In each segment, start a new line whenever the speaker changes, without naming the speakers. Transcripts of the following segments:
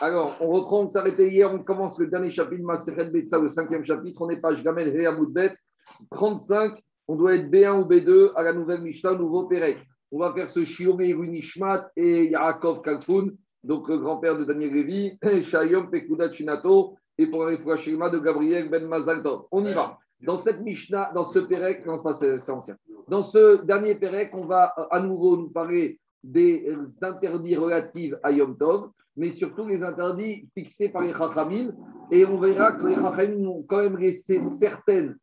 Alors, on reprend, on s'arrêtait hier, on commence le dernier chapitre Maseret Betsa, le cinquième chapitre. On est page Gamel Bet 35. On doit être B1 ou B2 à la nouvelle Mishnah, nouveau Pérec. On va faire ce Shiori Nishmat et Yaakov Kalfoun, donc le grand-père de Daniel Lévy, Shayom Pekuda Chinato, et pour la de Gabriel Ben Mazaltov. On y va. Dans cette Mishnah, dans ce Pérec, non, c'est ancien. Dans ce dernier Pérec, on va à nouveau nous parler des interdits relatifs à Yom Tov, mais surtout les interdits fixés par les Chachamim. Et on verra que les Chachamim ont quand même laissé certaines,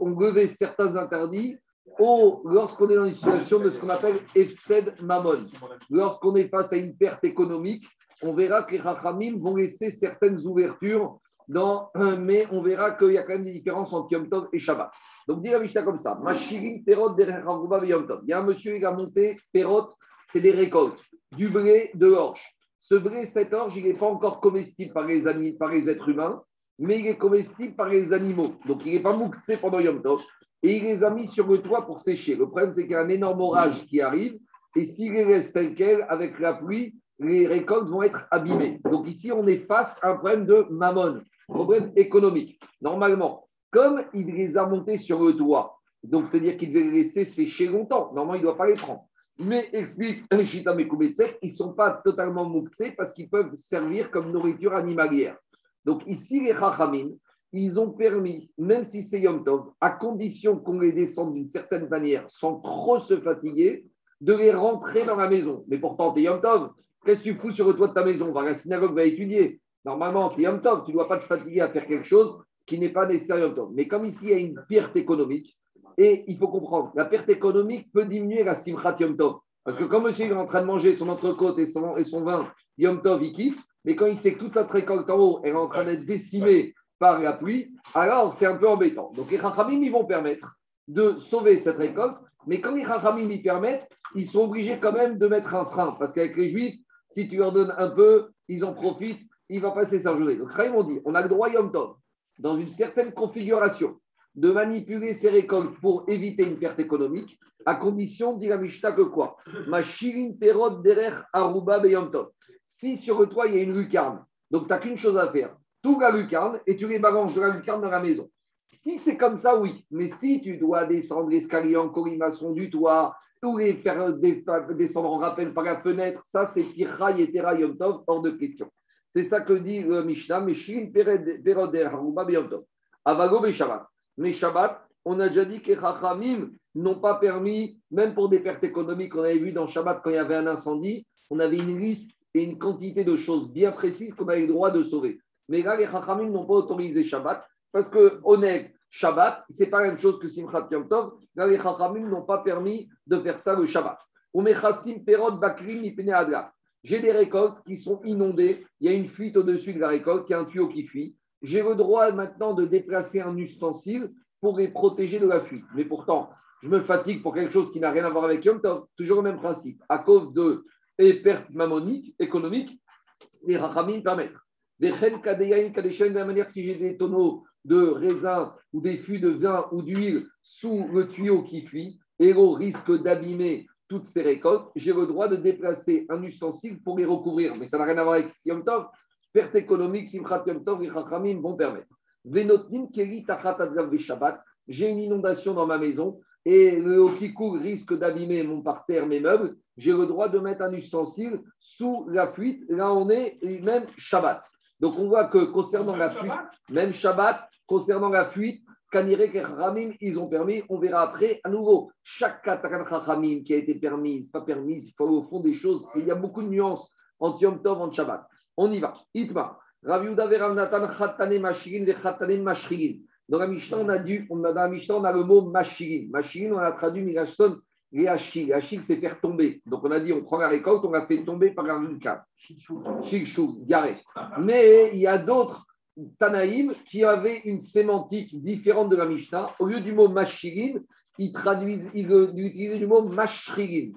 ont levé certains interdits lorsqu'on est dans une situation de ce qu'on appelle Efsed Mammon. Lorsqu'on est face à une perte économique, on verra que les Chachamim vont laisser certaines ouvertures dans, mais on verra qu'il y a quand même des différences entre Yom Tov et Shabbat. Donc, dis la Mishnah comme ça. Perot Yom Tov. Il y a un monsieur, qui a monté Perot, c'est des récoltes, du blé, de l'orge. Ce blé, cette orge, il n'est pas encore comestible par les, par les êtres humains, mais il est comestible par les animaux. Donc, il n'est pas mouxé pendant Yom Tov. Et il les a mis sur le toit pour sécher. Le problème, c'est qu'il y a un énorme orage qui arrive. Et s'il les reste tel quel, avec la pluie, les récoltes vont être abîmées. Donc ici, on est face à un problème de mammon, problème économique. Normalement, comme il les a montés sur le toit, donc c'est-à-dire qu'il devait les laisser sécher longtemps, normalement, il ne doit pas les prendre. Mais explique Shita ils ne sont pas totalement mouxés parce qu'ils peuvent servir comme nourriture animalière. Donc ici, les Chachamim, ils ont permis, même si c'est Yom Tov, à condition qu'on les descende d'une certaine manière sans trop se fatiguer, de les rentrer dans la maison. Mais pourtant, tu es Yom Tov, Qu'est-ce que tu fous sur le toit de ta maison? Va à la synagogue, va étudier. Normalement, c'est Yom Tov. Tu ne dois pas te fatiguer à faire quelque chose qui n'est pas nécessaire Yom Tov. Mais comme ici, il y a une perte économique, et il faut comprendre, la perte économique peut diminuer la simchat Yom Tov. Parce que quand monsieur est en train de manger son entrecôte et son, et son vin, Yom Tov, il kiffe. Mais quand il sait que toute sa récolte en haut est en train d'être décimée par la pluie, alors c'est un peu embêtant. Donc les Chachamim, ils vont permettre de sauver cette récolte. Mais quand les Chachamim y permettent, ils sont obligés quand même de mettre un frein. Parce qu'avec les Juifs, si tu leur donnes un peu, ils en profitent, il va passer sa journée. Donc, Chaim, on dit, on a le droit, Yom Tov, dans une certaine configuration, de manipuler ses récoltes pour éviter une perte économique, à condition, dit la Mishnah, que quoi? Ma shirin derer aruba Yom Tov. Si sur le toit, il y a une lucarne, donc tu n'as qu'une chose à faire, tout la lucarne et tu les balances de la lucarne dans la maison. Si c'est comme ça, oui. Mais si tu dois descendre l'escalier en colimaçon du toit, tous les faire descendre en rappel par la fenêtre, ça c'est et Tov, hors de question. C'est ça que dit le Mishnah, Meshin Peroder Haruba Avago Shabbat. Mais Shabbat, on a déjà dit que Chachamim n'ont pas permis, même pour des pertes économiques, on avait vu dans Shabbat quand il y avait un incendie, on avait une liste et une quantité de choses bien précises qu'on avait le droit de sauver. Mais là, les Chachamim n'ont pas autorisé Shabbat parce que, honnête, Shabbat, c'est pas la même chose que Simchat Yom Tov. Là, les Chachamim n'ont pas permis de faire ça le Shabbat. J'ai des récoltes qui sont inondées, il y a une fuite au-dessus de la récolte, il y a un tuyau qui fuit. J'ai le droit maintenant de déplacer un ustensile pour les protéger de la fuite. Mais pourtant, je me fatigue pour quelque chose qui n'a rien à voir avec Yom Tov. Toujours le même principe. À cause de pertes mammoniques, économiques, les Chachamim permettent. Des de la manière si j'ai des tonneaux de raisin ou des fûts de vin ou d'huile sous le tuyau qui fuit et au risque d'abîmer toutes ces récoltes, j'ai le droit de déplacer un ustensile pour les recouvrir. Mais ça n'a rien à voir avec Yom Tov. Perte économique, Simchat Yom Tov, les Chachamim vont permettre. J'ai une inondation dans ma maison et le Okikou risque d'abîmer mon parterre, mes meubles. J'ai le droit de mettre un ustensile sous la fuite. Là, on est même Shabbat. Donc on voit que concernant la fuite, même Shabbat, concernant la fuite, Kanirek et Ramim, ils ont permis, on verra après, à nouveau, chaque Katakan Ramim qui a été permise, pas permise, il faut au fond des choses, il y a beaucoup de nuances en Yom Tov, en Shabbat. On y va. Itma. Rav Yuda Veravnatan Khatane Mashirin. Dans la Mishnah, on a, dû, on dans la Mishnah, on a le mot Mashirin. Mashirin, on a traduit Mirashton les hachis. c'est faire tomber. Donc, on a dit, on prend la récolte, on la fait tomber par un cas. Chilchou, diarrhée. Mais il y a d'autres Tanaïm qui avaient une sémantique différente de la Mishnah. Au lieu du mot mashirin, ils traduisent, ils utilisent le mot mashririn.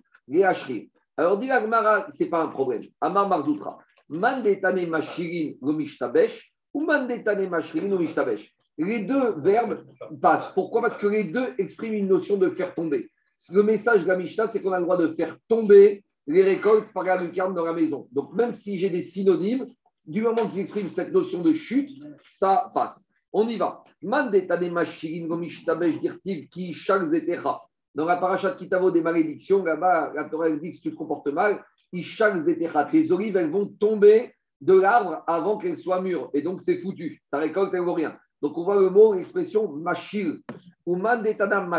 Alors, dit Agmara, ce n'est pas un problème. Amar Marzoutra. Mandetane ou. Les deux verbes passent. Pourquoi? Parce que les deux expriment une notion de faire tomber. Le message de la Mishnah, c'est qu'on a le droit de faire tomber les récoltes par la lucarne dans la maison. Donc, même si j'ai des synonymes, du moment qu'ils expriment cette notion de chute, ça passe. On y va. Dans la parachat Kitavo des malédictions, là-bas, la Torah dit que si tu te comportes mal, tes olives, elles vont tomber de l'arbre avant qu'elles soient mûres. Et donc, c'est foutu. Ta récolte, elle vaut rien. Donc, on voit le mot, l'expression machil. Ou mandetadam.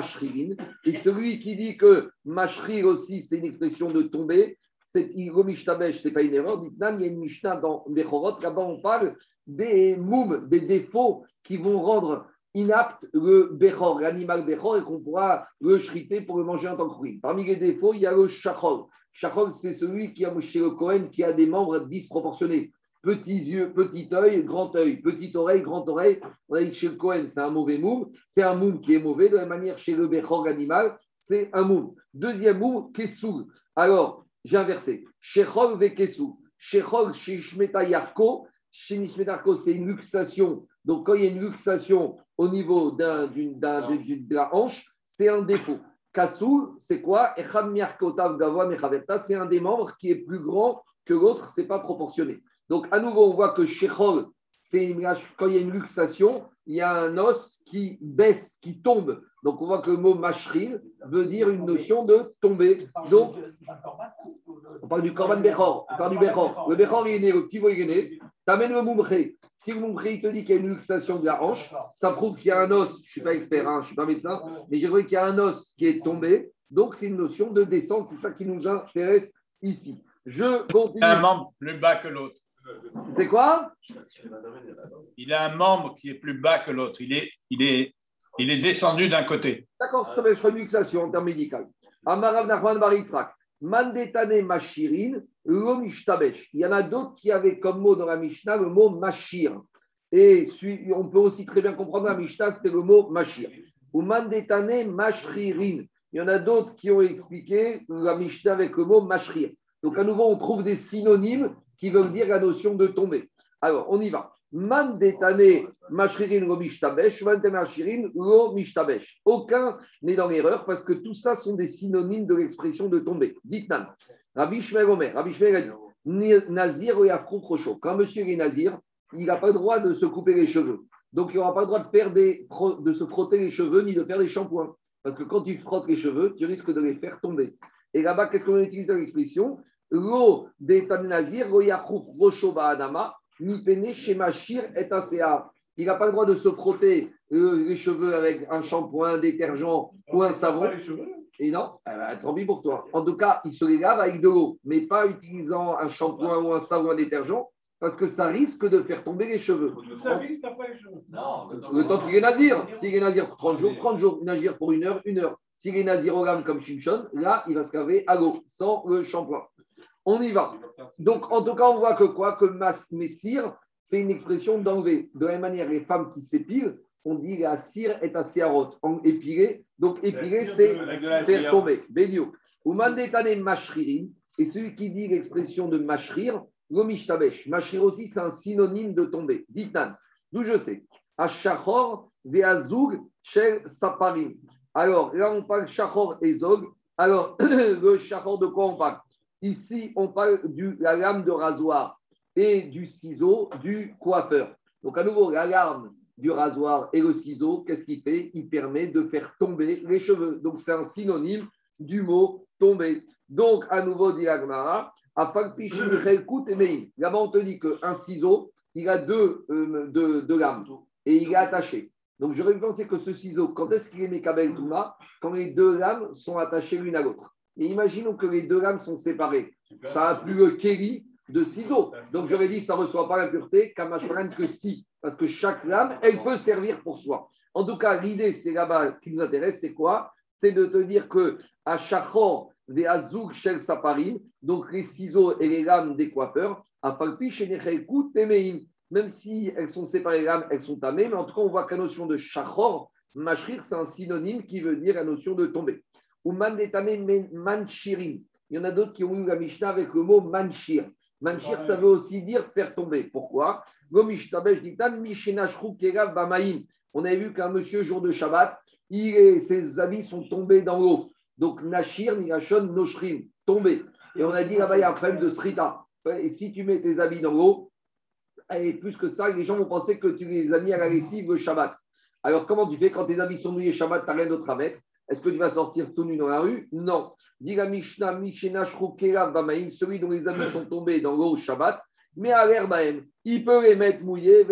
Et celui qui dit que mashril aussi, c'est une expression de tomber, c'est Igomishtabesh, ce n'est pas une erreur. il y a une Mishnah dans Bechorot, là-bas on parle des moum, des défauts qui vont rendre inapte le Bechor, l'animal Bechor, et qu'on pourra le shriter pour le manger en tant que fruit. Parmi les défauts, il y a le Shachol. Shachol, c'est celui qui a chez le Cohen qui a des membres disproportionnés. Petits yeux, petit œil, grand œil, petite oreille, grande oreille. On a dit que chez le Cohen, c'est un mauvais moum. C'est un moum qui est mauvais. De la même manière, chez le Bechor, l'animal, c'est un moum. Deuxième moum, Kessoul. Alors, j'ai inversé. Shechol vekesu. Shechol shishmeta yarko. Yarko, c'est une luxation. Donc, quand il y a une luxation au niveau de la hanche, c'est un défaut. Kassou, c'est quoi? C'est un des membres qui est plus grand que l'autre, c'est pas proportionné. Donc, à nouveau, on voit que Shechol, c'est quand il y a une luxation, il y a un os qui baisse, qui tombe. Donc on voit que le mot mashril veut dire une notion de tomber. Donc, on parle du korban bechor, on parle du bechor. Le bechor, il est né, le petit il est né. Tu amènes le moumré. Si le moumré, il te dit qu'il y a une luxation de la hanche, ça prouve qu'il y a un os. Je ne suis pas expert, hein, je ne suis pas médecin, mais j'ai qu'il y a un os qui est tombé. Donc c'est une notion de descente. C'est ça qui nous intéresse ici. Je continue.
Un membre plus bas que l'autre.
C'est quoi?
Il a un membre qui est plus bas que l'autre. Il est, il, est, il est descendu d'un côté.
D'accord, ça s'appelle une luxation en termes médicaux. Amarav Nachman Baritzrak. Mandetane Mashirin, Il y en a d'autres qui avaient comme mot dans la Mishnah le mot Mashir. Et on peut aussi très bien comprendre la Mishnah, c'était le mot Mashir. Ou Mandetane. Il y en a d'autres qui ont expliqué la Mishnah avec le mot Mashrir. Donc à nouveau, on trouve des synonymes qui veulent dire la notion de tomber. Alors, on y va. Man detane mashririn lo mishtabesh, man mashirin lo mishtabesh. Aucun n'est dans l'erreur parce que tout ça sont des synonymes de l'expression de tomber. Dites Nan. Rabbi Shmuel Omer, Rabbi Shmuel a dit Nazir ou chaud. Quand monsieur est Nazir, il n'a pas le droit de se couper les cheveux. Donc, il n'aura pas le droit de, de se frotter les cheveux ni de faire des shampoings. Parce que quand tu frottes les cheveux, tu risques de les faire tomber. Et là-bas, qu'est-ce qu'on utilise dans l'expression? L'eau des Nazir, Adama, ni pene chez Machir est ACA. Il n'a pas le droit de se frotter euh, les cheveux avec un shampoing, un détergent ou un savon. Et non, eh ben, tant pis pour toi. En tout cas, il se les lave avec de l'eau, mais pas utilisant un shampoing ou un savon, un détergent, parce que ça risque de faire tomber les cheveux. le temps qu'il est nazir. S'il est nazir pour 30 jours, 30 jours. Nazir pour une heure, une heure. S'il est nazir au comme Shimshon, là, il va se laver à l'eau, sans le shampoing. On y va. Donc, en tout cas, on voit que quoi? Que messire, c'est une expression d'enlever. De la même manière, les femmes qui s'épilent, on dit la cire est assez haute. En épilé, donc épilé, c'est faire tomber. Bédio. Ou mandetane mashririn. Et celui qui dit l'expression de mashrir, l'omishtabesh. Mashrir aussi, c'est un synonyme de tomber. Ditan. D'où je sais? Ashachor veazug shel saparim. Alors, là, on parle shachor et zog. Alors, le shachor de quoi on parle? Ici, on parle de la lame de rasoir et du ciseau du coiffeur. Donc, à nouveau, la lame du rasoir et le ciseau, qu'est-ce qu'il fait? Il permet de faire tomber les cheveux. Donc, c'est un synonyme du mot tomber. Donc, à nouveau, dit Agmara, là-bas, on te dit qu'un ciseau, il a deux, euh, lames et il est attaché. Donc, j'aurais pensé que ce ciseau, quand est-ce qu'il est Mekabel Touma? Quand les deux lames sont attachées l'une à l'autre. Et imaginons que les deux lames sont séparées. Ça a plus le kéli de ciseaux. Donc j'aurais dit, ça ne reçoit pas l'impureté, Kamashvaran que si. Parce que chaque lame, elle peut servir pour soi. En tout cas, l'idée, c'est là-bas qui nous intéresse, c'est quoi? C'est de te dire que à Shachor, des Azouk, Shel Saparim, donc les ciseaux et les lames des coiffeurs, à Palpi, même si elles sont séparées les lames, elles sont tamées, mais en tout cas, on voit que la notion de Shachor, Mashrir, c'est un synonyme qui veut dire la notion de tomber ou manchirin. Il y en a d'autres qui ont eu la Mishnah avec le mot manchir. Manchir, ça veut aussi dire faire tomber. Pourquoi? On avait vu qu'un monsieur, jour de Shabbat, il ses habits sont tombés dans l'eau. Donc, Nashir, Nigashon, Noshrim, tombé. Et on a dit là-bas, il y a un problème de Srita. Et si tu mets tes habits dans l'eau, Et plus que ça, les gens vont penser que tu les as mis à la lessive le Shabbat. Alors, comment tu fais quand tes habits sont mouillés Shabbat, tu n'as rien d'autre à mettre? Est-ce que tu vas sortir tout nu dans la rue? Non. Dit la Mishnah, Bamaim, celui dont les habits sont tombés dans l'eau Shabbat, mais à l'air il peut les mettre mouillés,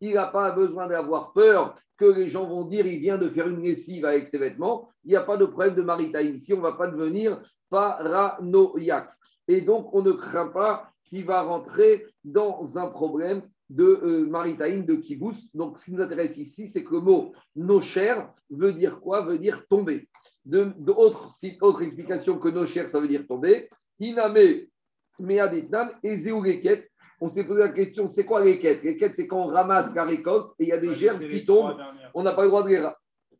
il n'a pas besoin d'avoir peur que les gens vont dire il vient de faire une lessive avec ses vêtements. Il n'y a pas de problème de maritaï. Ici, on ne va pas devenir paranoïaque. Et donc, on ne craint pas qu'il va rentrer dans un problème de euh, de kibbutz. Donc, ce qui nous intéresse ici, c'est que le mot nocher veut dire quoi? Veut dire tomber. De, autre, explication que nocher, ça veut dire tomber. Iname meadetnan et. On s'est posé la question, c'est quoi les quêtes Les quêtes, c'est quand on ramasse la récolte et il y a des gerbes qui tombent, on n'a pas le droit de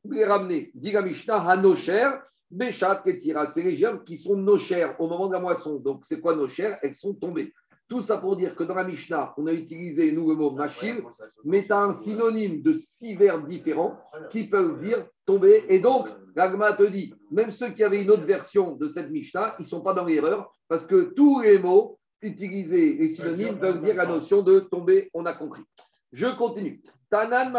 les, ramener. Diga Mishnah, Hanosher, Beshat, Ketira. C'est les gerbes qui sont nocher au moment de la moisson. Donc, c'est quoi nocher? Elles sont tombées. Tout ça pour dire que dans la Mishnah, on a utilisé, nous, le mot machil, mais tu as un synonyme de six verbes différents qui peuvent dire tomber. Et donc, l'agma te dit, même ceux qui avaient une autre version de cette Mishnah, ils ne sont pas dans l'erreur, parce que tous les mots utilisés, les synonymes, peuvent dire la notion de tomber, on a compris. Je continue. Tanan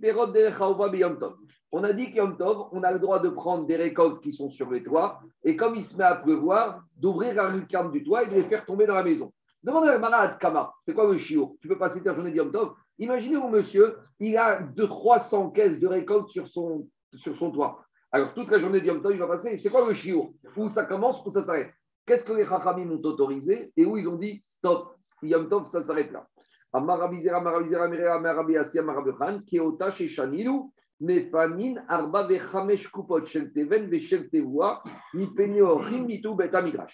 Perot de On a dit qu'Yom Tov, on a le droit de prendre des récoltes qui sont sur les toits, et comme il se met à pleuvoir, d'ouvrir la lucarne du toit et de les faire tomber dans la maison. Demande à Marad Kama, c'est quoi le chiot Tu peux passer ta journée d'Yom Tov Imaginez un monsieur, il a de 300 caisses de récolte sur son, sur son toit. Alors toute la journée d'Yom Tov, il va passer. C'est quoi le chiot Où ça commence, où ça s'arrête? Qu'est-ce que les Chachamim ont autorisé et où ils ont dit stop, Yom Tov, ça s'arrête là.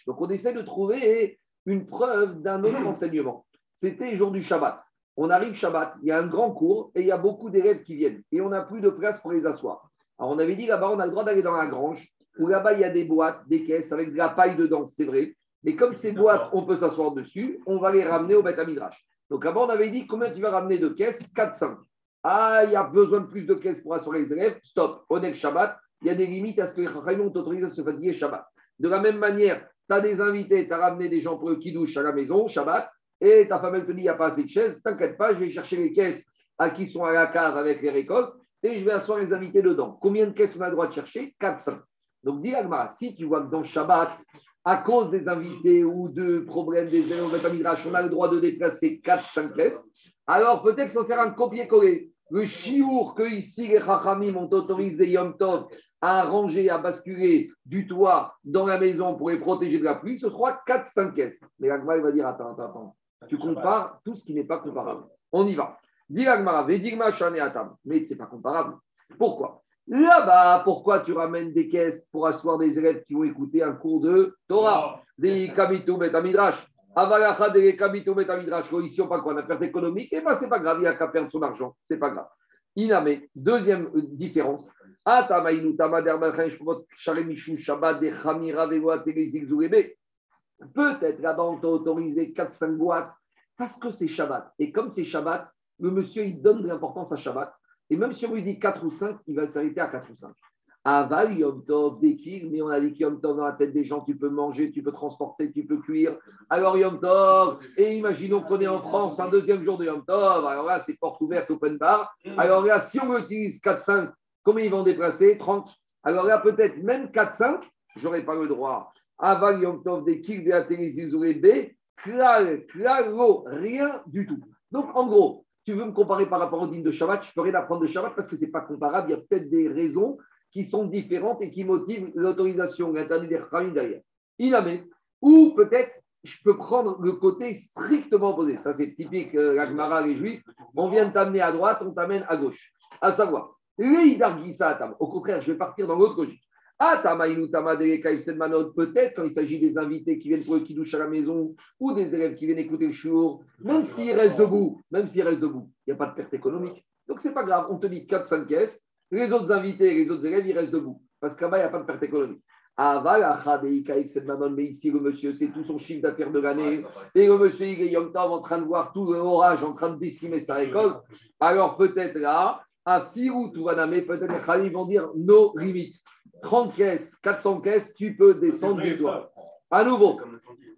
Donc on essaie de trouver une preuve d'un autre enseignement. C'était jour du Shabbat. On arrive Shabbat, il y a un grand cours et il y a beaucoup d'élèves qui viennent et on n'a plus de place pour les asseoir. Alors on avait dit là-bas, on a le droit d'aller dans la grange où là-bas il y a des boîtes, des caisses avec de la paille dedans, c'est vrai. Mais comme ces boîtes, on peut s'asseoir dessus, on va les ramener au Beth Midrash. Donc là-bas, on avait dit combien tu vas ramener de caisses? 4-5. Ah, il y a besoin de plus de caisses pour assurer les élèves. Stop. On est Shabbat. Il y a des limites à ce que les Chachamim ont autorisé à se fatiguer Shabbat. De la même manière, tu as des invités, tu as ramené des gens pour le kidouche à la maison, Shabbat, et ta femme, elle te dit, il n'y a pas assez de chaises, t'inquiète pas, je vais chercher les caisses à qui sont à la cave avec les récoltes, et je vais asseoir les invités dedans. Combien de caisses on a le droit de chercher? 400. Donc, dis si tu vois que dans Shabbat, à cause des invités ou de problèmes des élèves on a le droit de déplacer 4-5 caisses, alors peut-être qu'il faut faire un copier-coller. Le chiour que ici les Chachamim ont autorisé Yom Tov à ranger, à basculer du toit dans la maison pour les protéger de la pluie, ce sera 4-5 caisses. Mais l'Agma, va dire Attends, attends, attends. Tu compares tout ce qui n'est pas comparable. On y va. Dis l'Agma, Atam. Mais ce n'est pas comparable. Pourquoi? Là-bas, pourquoi tu ramènes des caisses pour asseoir des élèves qui vont écouter un cours de Torah? Des Kabitou Betamidrash. Avalacha des Kabitou Betamidrash. Ici, on parle quoi a perte économique. Et eh bien, c'est pas grave, il n'y a qu'à perdre son argent. C'est pas grave. Iname, deuxième différence. Peut-être là-bas, on t'a autorisé 4-5 boîtes parce que c'est Shabbat. Et comme c'est Shabbat, le monsieur, il donne de l'importance à Shabbat. Et même si on lui dit 4 ou 5, il va s'arrêter à 4 ou 5. Aval, Yom Tov, Dekil, mais on a dit Yom Tov dans la tête des gens, tu peux manger, tu peux transporter, tu peux cuire. Alors Yom Tov, et imaginons qu'on est en France, un deuxième jour de Yom Tov, alors là, c'est porte ouverte, open bar. Alors là, si on utilise 4-5, combien ils vont déplacer? 30. Alors là, peut-être même 4-5, j'aurais pas le droit. Aval, Yom Tov, Dekil, B, Klal, Klalo, rien du tout. Donc en gros, tu veux me comparer par rapport au dîme de Shabbat, je peux rien apprendre de Shabbat parce que ce n'est pas comparable. Il y a peut-être des raisons qui sont différentes et qui motivent l'autorisation, l'interdit des Khamim derrière. Iname. Ou peut-être, je peux prendre le côté strictement opposé. Ça, c'est typique, euh, l'Agmara, les Juifs. On vient de t'amener à droite, on t'amène à gauche. À savoir, au contraire, je vais partir dans l'autre logique. Peut-être quand il s'agit des invités qui viennent pour le kidouche à la maison ou des élèves qui viennent écouter le shour, même s'ils restent debout, même s'ils restent debout, il n'y a pas de perte économique. Donc c'est pas grave, on te dit 4-5 caisses, les autres invités, les autres élèves, ils restent debout. Parce qu'à bas il n'y a pas de perte économique. Mais ici, le monsieur, c'est tout son chiffre d'affaires de l'année. Et le monsieur, il est en train de voir tout l'orage en train de décimer sa récolte. Alors peut-être là, à Firou Touvaname, peut-être les vont dire nos limites. 30 caisses, 400 caisses, tu peux descendre du toit. À nouveau.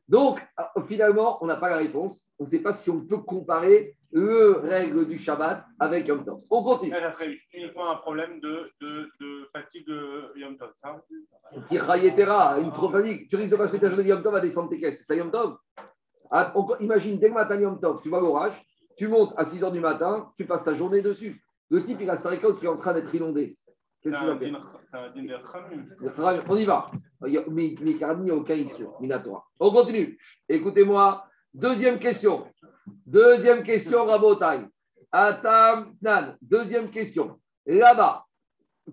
Donc, euh, finalement, on n'a pas la réponse. On ne sait pas si on peut comparer le règle du Shabbat avec Yom Tov. On continue.
Ça serait uniquement un problème de, de, de fatigue de Yom Tov, ça
une trop fatigue. Tu risques de passer ta journée de Yom Tov à descendre tes caisses. C'est ça Yom Tov Ah, on- Imagine, dès le matin Yom Tov, tu vois l'orage, tu montes à 6 h du matin, tu passes ta journée dessus. Le type, il a sa récolte qui est en train d'être inondée. Qu'est-ce qu'il va faire. On y va. Mais il n'y a aucun issue. Minatoire. On continue. Écoutez-moi. Deuxième question. Deuxième question, Rabotai. Atam Nan. Deuxième question. Là-bas,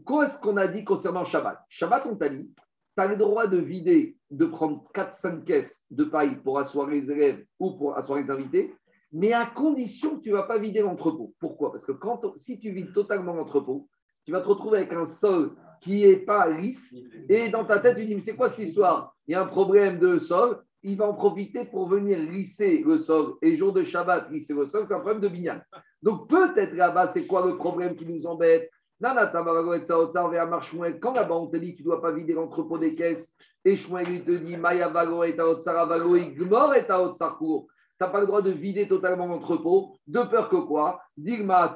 qu'est-ce qu'on a dit concernant Shabbat? Shabbat, on t'a dit, tu as le droit de vider, de prendre 4-5 caisses de paille pour asseoir les élèves ou pour asseoir les invités, mais à condition que tu ne vas pas vider l'entrepôt. Pourquoi? Parce que quand, si tu vides totalement l'entrepôt, tu vas te retrouver avec un sol qui n'est pas lisse. Et dans ta tête, tu dis, mais c'est quoi cette histoire? Il y a un problème de sol. Il va en profiter pour venir lisser le sol. Et jour de Shabbat, lisser le sol, c'est un problème de binyan. Donc peut-être là-bas, c'est quoi le problème qui nous embête? Shmuel. Quand là-bas, on te dit tu ne dois pas vider l'entrepôt des caisses, et Shmuel lui te dit, Maya Vago et Taotsara Vago, Igmor et Taotsarkour. Tu n'as pas le droit de vider totalement l'entrepôt, de peur que quoi? Digma,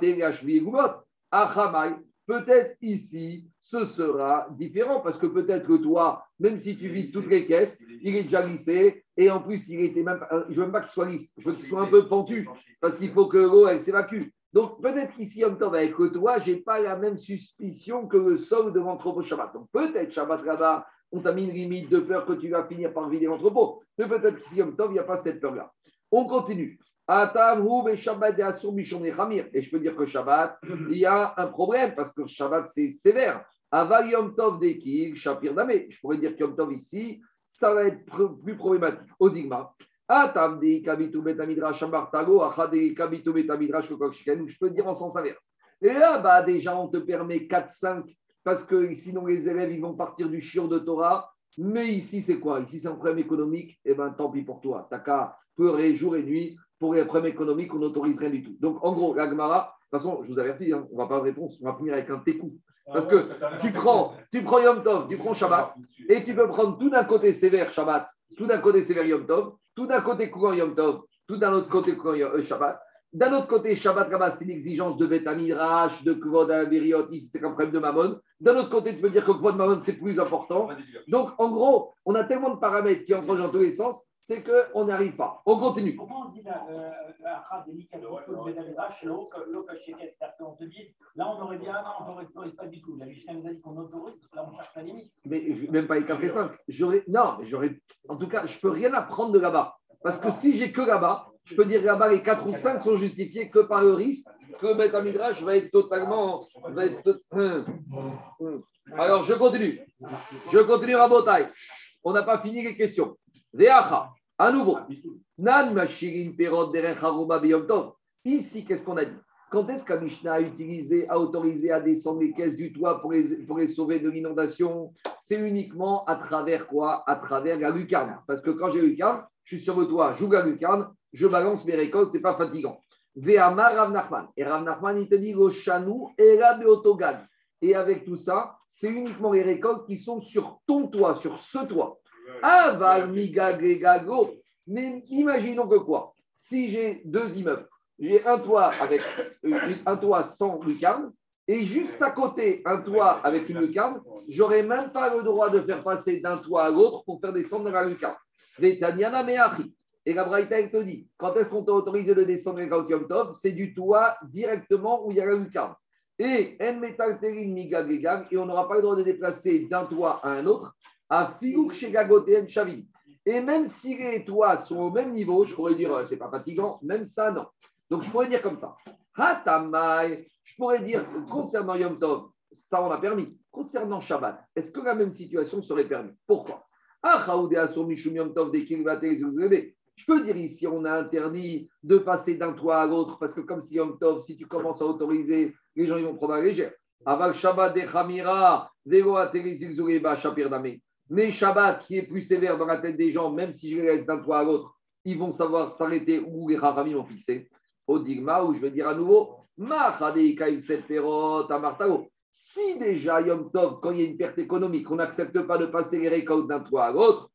Achamai. Peut-être ici, ce sera différent parce que peut-être que toi, même si tu vides toutes les caisses, il est déjà lissé et en plus, il était même, pas- je veux même pas qu'il soit lisse, je veux qu'il soit un peu pentu parce qu'il faut que l'eau elle s'évacue. Donc peut-être qu'ici, en temps avec toi, j'ai pas la même suspicion que le sol de l'entrepôt Shabbat. Donc peut-être Shabbat là-bas, on t'a mis une limite de peur que tu vas finir par vider l'entrepôt. Mais peut-être qu'ici, en temps, il n'y a pas cette peur-là. On continue. Et je peux dire que Shabbat, il y a un problème parce que Shabbat, c'est sévère. Aval Yom Tov Dekil, Shapir. Je pourrais dire que Yom Tov ici, ça va être plus problématique. Odigma. Atam de Kabitu Achade Kabitu Betamidrash. Je peux dire en sens inverse. Et là-bas, déjà, on te permet 4-5 parce que sinon les élèves, ils vont partir du chiot de Torah. Mais ici, c'est quoi? Ici, c'est un problème économique. Eh bien, tant pis pour toi. T'as qu'à pleurer jour et nuit pour les problèmes économiques, on n'autorise rien du tout. Donc, en gros, la Gemara, de toute façon, je vous avertis, hein, on ne va pas de réponse, on va finir avec un técou. Parce que tu prends, tu prends Yom Tov, tu prends Shabbat, et tu peux prendre tout d'un côté sévère Shabbat, tout d'un côté sévère Yom Tov, tout d'un côté courant Yom Tov, tout d'un autre côté courant euh, Shabbat. D'un autre côté, Shabbat là c'est une exigence de Beth Midrash, de Kvod Aviriot, ici c'est un problème de Mammon. D'un autre côté, tu peux dire que Kvod Mammon c'est plus important. Donc en gros, on a tellement de paramètres qui entrent dans tous les sens, c'est qu'on n'y arrive pas. On continue.
Comment on dit la euh, dit, là on aurait bien, non, on n'autorise pas du tout. La Mishnah nous a dit qu'on autorise, là on cherche la limite.
Mais même pas les cafés 5. J'aurais, non, mais j'aurais, en tout cas, je peux rien apprendre de là-bas. Parce que si j'ai que là-bas, je peux dire là-bas, les 4 ou 5 sont justifiés que par le risque que le Beth Midrash va être totalement. Va être tot- Hum. Hum. Alors, je continue. Je continue à Botaï. On n'a pas fini les questions. Veacha, à nouveau. Nan mashirin perot. Ici, qu'est-ce qu'on a dit? Quand est-ce qu'un Mishnah a utilisé, a autorisé à descendre les caisses du toit pour les, pour les sauver de l'inondation? C'est uniquement à travers quoi? À travers la lucarne. Parce que quand j'ai lucarne, je suis sur le toit, j'ouvre la lucarne, je balance mes récoltes, c'est pas fatigant. Ve'ama Rav Nachman. Et Rav Nachman, il te dit beotogad. Et avec tout ça, c'est uniquement les récoltes qui sont sur ton toit, sur ce toit. Aval migagregago. Mais imaginons que quoi? Si j'ai deux immeubles, j'ai un toit avec euh, un toit sans lucarne et juste à côté un toit avec une lucarne, j'aurais même pas le droit de faire passer d'un toit à l'autre pour faire descendre la lucarne. Vetaniana meachi. Et la Braïta, dit, quand est-ce qu'on t'a autorisé de descendre Yom Tov C'est du toit directement où il y a la lucarne. Et en et on n'aura pas le droit de déplacer d'un toit à un autre, à figouk chez Gagoten Shavin. Et même si les toits sont au même niveau, je pourrais dire, euh, c'est pas fatigant, même ça, non. Donc je pourrais dire comme ça. Hatamai, je pourrais dire, concernant Yom Tov, ça on a permis. Concernant Shabbat, est-ce que la même situation serait permise? Pourquoi? Ah. Je peux dire ici, on a interdit de passer d'un toit à l'autre, parce que comme si Yom Tov, si tu commences à autoriser, les gens ils vont prendre la légère. Aval Shabbat de Chamira, Vego Aterizil Zureba, Shapir. Mais Shabbat, qui est plus sévère dans la tête des gens, même si je les laisse d'un toit à l'autre, ils vont savoir s'arrêter où les Rachamim ont fixé. Au Digma, où je vais dire à nouveau. Si déjà Yom Tov, quand il y a une perte économique, on n'accepte pas de passer les récoltes d'un toit à l'autre.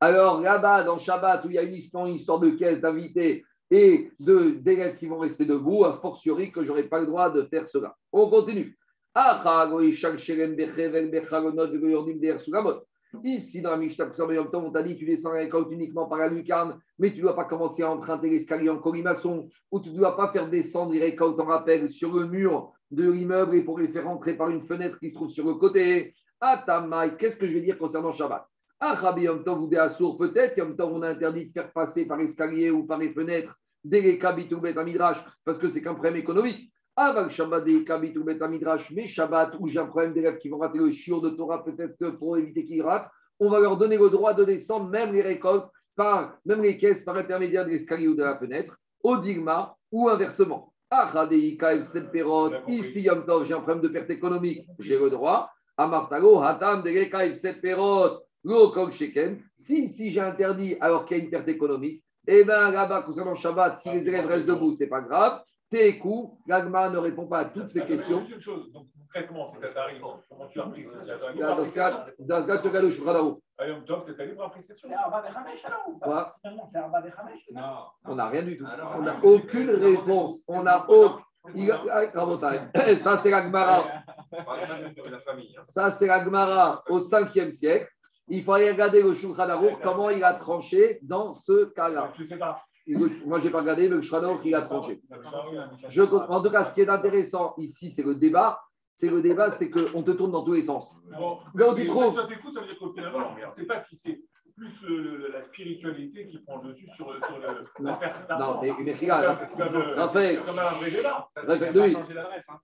Alors là-bas, dans Shabbat, où il y a une histoire, de caisse d'invités et de- d'élèves qui vont rester debout, a fortiori que je n'aurai pas le droit de faire cela. On continue. Ici, dans la Mishnah, on t'a dit tu descends récolte uniquement par la lucarne, mais tu ne dois pas commencer à emprunter l'escalier en colimaçon, ou tu ne dois pas faire descendre les récoltes en rappel sur le mur de l'immeuble et pour les faire entrer par une fenêtre qui se trouve sur le côté. Atamai, qu'est-ce que je vais dire concernant Shabbat? Ah, Rabbi Yom Tov ou Assour, peut-être Yom Tov, on a interdit de faire passer par l'escalier ou par les fenêtres des les kabitou bet midrash parce que c'est qu'un problème économique. Avant Shabbat des kabitou bet midrash, mais Shabbat où j'ai un problème d'élèves qui vont rater le shiur de Torah, peut-être pour éviter qu'ils ratent, on va leur donner le droit de descendre même les récoltes par, même les caisses par intermédiaire de l'escalier ou de la fenêtre, au digma ou inversement. Ah, Radei Kaif Sepperot, ici Yom Tov, j'ai un problème de perte économique, j'ai le droit. Amartago, Hatam, Degekaïf, Sepperot, Lo Kol Sheken. Si, si j'ai interdit alors qu'il y a une perte économique, eh bien là-bas, concernant Shabbat, si les élèves restent debout, c'est pas grave. Tekou, l'Agma ne répond pas à toutes ces questions.
Juste une chose, donc concrètement, si ça t'arrive, comment tu as pris ça?
Dans ce cas, dans ce cas, tu regardes le Shulchan Aruch.
À Yom Tov, c'est ta libre appréciation.
C'est Arba de Hamesh alors ou pas?
Quoi?
Finalement, c'est Arba de Hamesh.
Non.
On n'a rien du tout. On n'a aucune réponse. On n'a aucune. Ça, c'est la Gemara.
La famille. hein.
Ça, c'est la Gemara au 5e siècle. Il faudrait regarder le Shulchan Aruch, comment il a tranché dans ce cas-là.
Je sais pas.
Moi, je n'ai pas regardé, mais le Aruch, il a tranché. Je comprends. En tout cas, ce qui est intéressant ici, c'est le débat. C'est le débat, c'est qu'on te tourne dans tous les sens.
Bon,
Là où tu trouves-
Ça ça veut dire qu'au finalement, je ne sais pas si c'est plus le- la spiritualité qui prend le dessus sur, sur le, la
Non.
perte
Non,
d'argent.
mais, mais regarde,
C'est comme, euh, un vrai débat.
Raphaël, oui.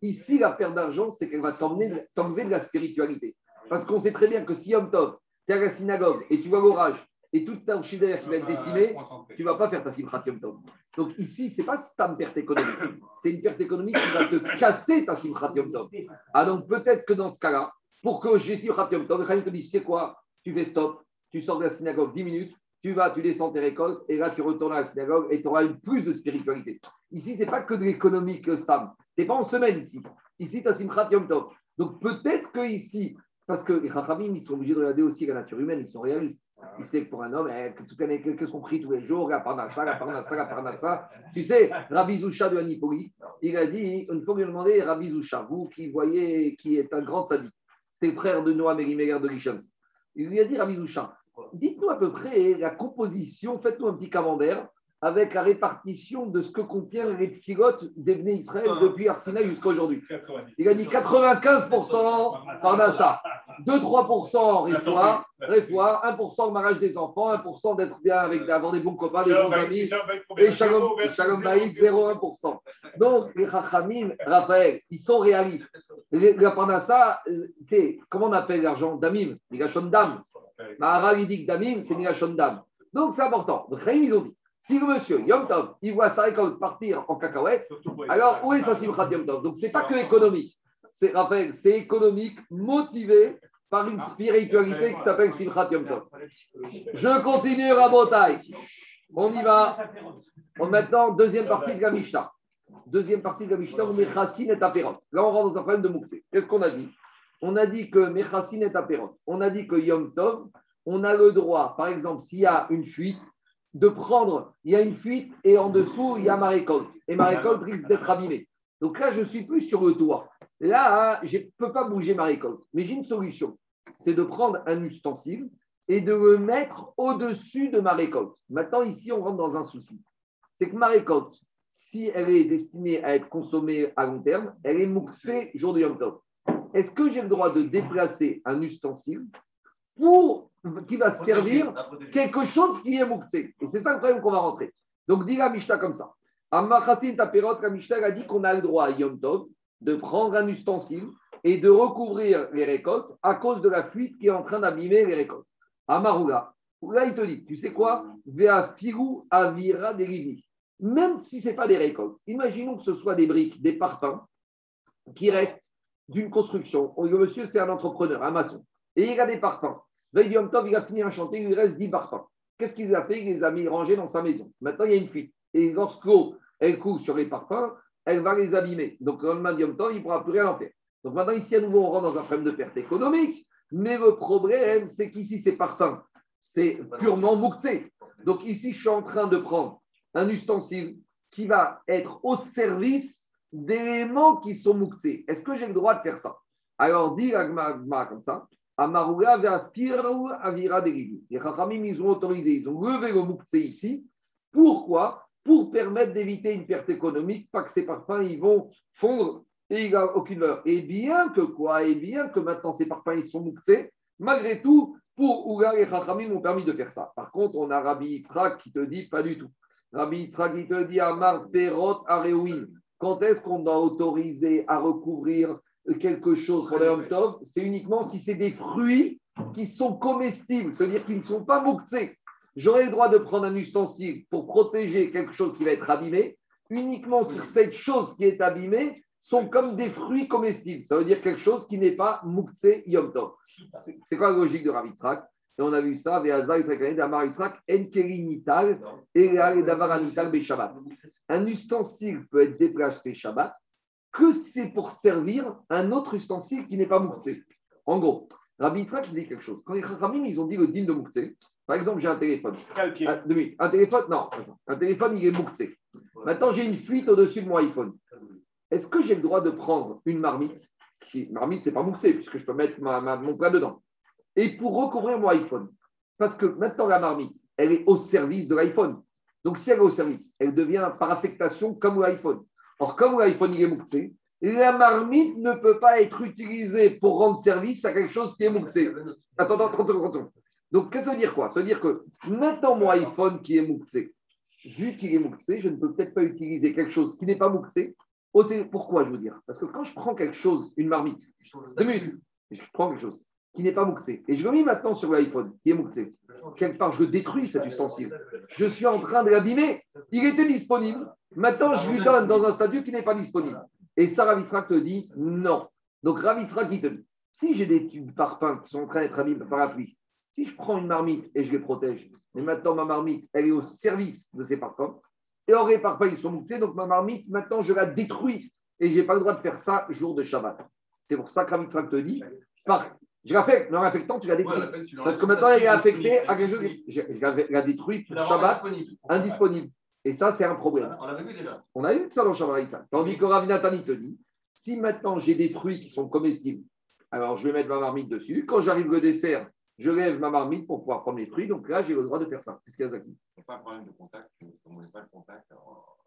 Ici, la perte d'argent, c'est qu'elle va t'enlever de la spiritualité. Parce qu'on sait très bien que si Yom Tov, tu es à la synagogue et tu vois l'orage et tout ton chiffre d'affaires qui va être décimé, tu ne vas pas faire ta simchat Yom Tov. Donc ici, ce n'est pas ta perte économique. C'est une perte économique qui va te casser ta simchat Yom Tov. Ah donc peut-être que dans ce cas-là, pour que j'ai simchat Yom Tov, le te dit, tu sais quoi Tu fais stop, tu sors de la synagogue 10 minutes, tu vas, tu descends tes récoltes, et là tu retournes à la synagogue et tu auras une plus de spiritualité. Ici, ce n'est pas que de l'économique, euh, Stam. Tu n'es pas en semaine ici. Ici, tu as Simchat Yom Tov. Donc peut-être que ici, parce que les Chachamim, ils sont obligés de regarder aussi la nature humaine, ils sont réalistes. Ils savent que pour un homme, eh, que tout année, qu'est-ce qu'on prie tous les jours, la parnassa, la parnassa. Tu sais, Rabbi Zoucha de Anipoli, il a dit, une fois qu'il a demandé, Rabbi Zoucha, vous qui voyez, qui est un grand sadique, c'était le frère de Noam Elimelech de Lichens. Il lui a dit, Rabbi Zoucha, dites-nous à peu près la composition, faites-nous un petit camembert avec la répartition de ce que contient les pilotes d'Ebné Israël depuis Arsinaï jusqu'à aujourd'hui.
90.
Il a dit 95% Parnassa, 2-3% Réfois, Réfois, 1% mariage des enfants, 1% d'être bien avec d'avoir des bons copains, des bons amis, et Shalom, Shalom Baïd, 0,1%. Donc, les Chachamim, Raphaël, ils sont réalistes. La Parnassa, euh, tu sais, comment on appelle l'argent? Damim, Migashon Dam. Maharal, il dit que Damim, c'est Migashon Dam. Donc, c'est important. Donc, ils ont dit, si le monsieur, Yom Tov, il voit sa récolte partir en cacahuète, alors où est sa Simchat Yom Tov? Donc, c'est pas que économique. C'est, Raphaël, c'est économique, motivé par une spiritualité qui s'appelle Simchat Yom Tov. Je continue, Rabotai. On y va. On, maintenant, deuxième partie de la Mishnah. Deuxième partie de la Mishnah, où Mechassin est apérant. Là, on rentre dans un problème de Moukse. Qu'est-ce qu'on a dit? On a dit que Mechassin est apérant. On a dit que Yom Tov, on a le droit, par exemple, s'il y a une fuite, de prendre, il y a une fuite et en dessous, il y a ma récolte. Et ma récolte risque d'être abîmée. Donc là, je ne suis plus sur le toit. Là, hein, je ne peux pas bouger ma récolte. Mais j'ai une solution. C'est de prendre un ustensile et de le mettre au-dessus de ma récolte. Maintenant, ici, on rentre dans un souci. C'est que ma récolte, si elle est destinée à être consommée à long terme, elle est mouxée jour de Yom. Est-ce que j'ai le droit de déplacer un ustensile pour qui va servir quelque chose qui est mouxé Et c'est ça le problème qu'on va rentrer. Donc, dit la Mishnah comme ça. Amachassin Taperot, la Mishnah a dit qu'on a le droit à Yom Tov de prendre un ustensile et de recouvrir les récoltes à cause de la fuite qui est en train d'abîmer les récoltes. Amaruga, là il te dit, tu sais quoi? Vea avira derivi. Même si ce n'est pas des récoltes, imaginons que ce soit des briques, des parpaings qui restent d'une construction. Le monsieur, c'est un entrepreneur, un maçon. Et il a des parpaings. Veille du Yom Tov, il a fini un chantier, il lui reste 10 parpaings. Qu'est-ce qu'il a fait? Il les a mis rangés dans sa maison. Maintenant, il y a une fuite. Et lorsque elle coule sur les parpaings, elle va les abîmer. Donc, le lendemain de Yom Tov, il ne pourra plus rien en faire. Donc maintenant, ici, à nouveau, on rentre dans un problème de perte économique. Mais le problème, c'est qu'ici, c'est parfum. C'est purement mouktsé. Donc ici, je suis en train de prendre un ustensile qui va être au service d'éléments qui sont mouktsés. Est-ce que j'ai le droit de faire ça? Alors, dit Agma comme ça. Amaruga vers Avira des Les Chachamim, ils ont autorisé, ils ont levé le mouktsé ici. Pourquoi? Pour permettre d'éviter une perte économique, pas que ces parfums, ils vont fondre et il n'y a aucune valeur. Et bien que quoi? Et bien que maintenant ces parfums, ils sont mouktsés, malgré tout, pour Ouga et Chachamim m'ont permis de faire ça. Par contre, on a Rabbi Yitzhak qui te dit pas du tout. Rabbi Yitzhak qui te dit Amar Perot Areouin. Quand est-ce qu'on doit autoriser à recouvrir quelque chose pour le Tov C'est uniquement si c'est des fruits qui sont comestibles, c'est-à-dire qui ne sont pas mouktsés. J'aurai le droit de prendre un ustensile pour protéger quelque chose qui va être abîmé, uniquement sur cette chose qui est abîmée sont comme des fruits comestibles. Ça veut dire quelque chose qui n'est pas mouktsé yom tov. C'est quoi la logique de Ravitzrak Et on a vu ça, un ustensile peut être déplacé Shabbat que c'est pour servir un autre ustensile qui n'est pas mouktsé. En gros, Rabbi dit quelque chose. Quand les Chachamim, ils ont dit le din de mouktsé, par exemple, j'ai un téléphone. Un, un, téléphone, non, un téléphone, il est mouktsé. Maintenant, j'ai une fuite au-dessus de mon iPhone. Est-ce que j'ai le droit de prendre une marmite qui, Marmite, c'est pas mouxé, puisque je peux mettre mon plat dedans. Et pour recouvrir mon iPhone? Parce que maintenant, la marmite, elle est au service de l'iPhone. Donc, si elle est au service, elle devient par affectation comme l'iPhone. Or, comme l'iPhone, il est mouxé, la marmite ne peut pas être utilisée pour rendre service à quelque chose qui est mouxé. Attends, attends, 30 secondes. Donc, qu'est-ce que ça veut dire quoi? Ça veut dire que maintenant, mon iPhone qui est mouxé, vu qu'il est mouxé, je ne peux peut-être pas utiliser quelque chose qui n'est pas mouxé. Oh, pourquoi je veux dire? Parce que quand je prends quelque chose, une marmite, deux minutes, je prends quelque chose qui n'est pas mouxé, et je le mets maintenant sur l'iPhone qui est mouxé, quelque part, je détruis cet ustensile. Je suis en train de l'abîmer. Il était disponible. Maintenant, je lui donne dans un statut qui n'est pas disponible. Et ça, Ravitrak te dit non. Donc, Ravitrak, il te dit si j'ai des tubes parfums qui sont en train d'être abîmés par la pluie, si je prends une marmite et je les protège, et maintenant ma marmite, elle est au service de ces parfums, et aurait parfois ils sont mouxés, donc ma marmite, maintenant je la détruis et je n'ai pas le droit de faire ça jour de Shabbat. C'est pour ça que Ramitra te dit, je la fais, mais en affectant, tu la détruis. Parce que maintenant, elle est affectée à quelque chose, je la détruis pour Shabbat, indisponible. Et ça, c'est un problème. On a vu déjà. On a vu ça dans Shabbat. Tandis que Ravinatani te dit, si maintenant j'ai des fruits qui sont comestibles, alors je vais mettre ma marmite dessus. Quand j'arrive le dessert, je lève ma marmite pour pouvoir prendre les fruits. Donc là, j'ai le droit de faire ça. Qu'est-ce qu'il y a, Zaki?
Il n'y a pas un problème de contact. On n'est pas le contact.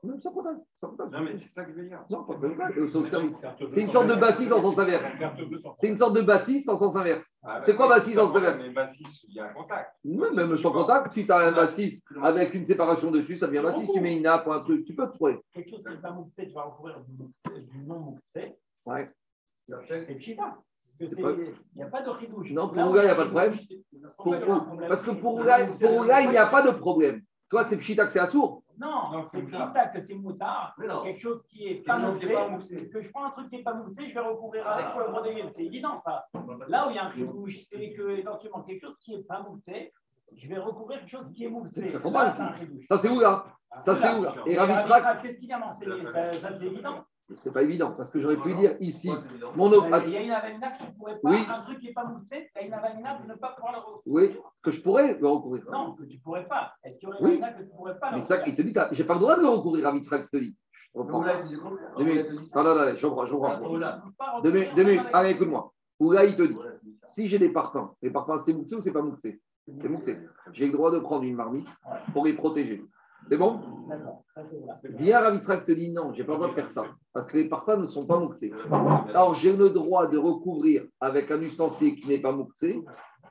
Non, sans contact.
Non, mais c'est ça que je veux dire.
Non, pas de contact. C'est une sorte de bassiste en sens inverse. C'est une sorte de bassiste en sens inverse. Ah, c'est quoi bassiste en sens inverse?
Mais bassiste, il y a un contact.
Non, même sans contact, si tu as un bassiste avec une séparation dessus, ça devient bassiste. Tu mets une nappe ou un truc, tu peux te trouver.
Quelque chose qui n'est pas mouxé, tu vas recouvrir du non mouxé.
Ouais.
C'est pchita. Il n'y a pas de ridouche.
Non, pour Ouga, il n'y a pas de problème. parce que pour Ouga, il n'y a pas de problème. Toi, c'est Pchita que c'est assourd
Non, c'est Pchita que c'est moutard. Quelque chose qui est pas moussé. Que je prends un truc qui n'est pas moussé, je vais recouvrir avec pour le broder. C'est évident, ça. Là où il y a un ridouche, c'est que éventuellement quelque chose qui n'est pas moussé, je vais recouvrir quelque chose qui est moussé.
Ça, c'est Ouga. Ça, c'est Ouga.
Et Ravitrak? Qu'est-ce qu'il y a Ça, c'est évident.
C'est pas évident, parce que j'aurais pu dire ici,
mon Il y a une avamina que tu pourrais pas, oui. un truc qui n'est pas moussé, tu as une avamina de ne pas pouvoir le recouvrir.
Oui, que je pourrais le recouvrir.
Non, que tu ne pourrais pas. Est-ce qu'il y aurait une avamina que tu ne pourrais pas
Mais ça, il te dit, j'ai pas le droit de le recouvrir, Ravitrak te dit. Je reprends. Deux minutes. Non, non, non, je reprends, je reprends. Deux minutes, allez, écoute-moi. Ou là, il te dit, si j'ai des parfums, les parfums, c'est moussé ou c'est pas moussé C'est moussé. J'ai le droit de prendre une marmite pour les protéger. C'est bon Viens Ravitrak te dit non, j'ai pas le droit de faire ça, parce que les parfums ne sont pas mouxés. Alors j'ai le droit de recouvrir avec un ustensile qui n'est pas mouxé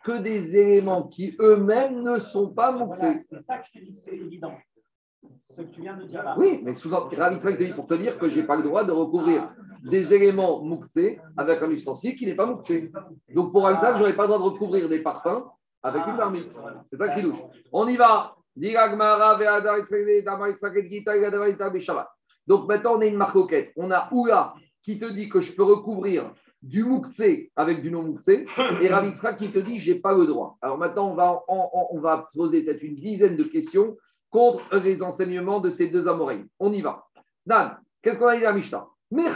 que des éléments qui eux-mêmes ne sont pas mouxés.
c'est ça que je te dis, c'est évident. Ce que tu viens de dire là.
Oui, mais sous Ravitrak te dit pour te dire que je n'ai pas le droit de recouvrir des éléments mouxés avec un ustensile qui n'est pas mouxé. Donc pour Ravitrak, je n'aurais pas le droit de recouvrir des parfums avec une marmite. C'est ça qui louche. On y va. Donc maintenant, on a une marcoquette. On a Oula qui te dit que je peux recouvrir du mouktsé avec du non mouktsé et Ravitsra qui te dit j'ai pas le droit. Alors maintenant, on va, poser peut-être une dizaine de questions contre les enseignements de ces deux amoreilles. On y va. Dan, qu'est-ce qu'on a dit à Mishnah? Mais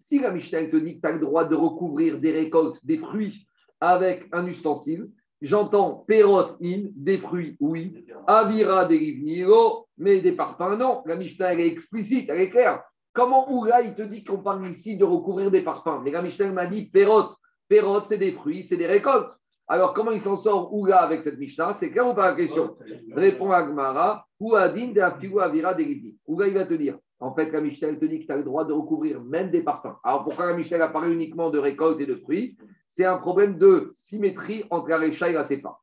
si la Mishnah te dit que tu as le droit de recouvrir des récoltes, des fruits avec un ustensile, j'entends Perot in, des fruits, oui, Avira des mais des parfums, non. La Mishnah elle est explicite, elle est claire. Comment Oula, il te dit qu'on parle ici de recouvrir des parfums? Mais la Mishnah m'a dit Perot. Perot, c'est des fruits, c'est des récoltes. Alors, comment il s'en sort Oula avec cette Mishnah? C'est clair ou pas la question? Répond Agmara, ou Adin de Avira des Oula, il va te dire en fait, la Mishnah te dit que tu as le droit de recouvrir même des parfums. Alors pourquoi la Mishnah a parlé uniquement de récolte et de fruits? C'est un problème de symétrie entre la et la Sefa.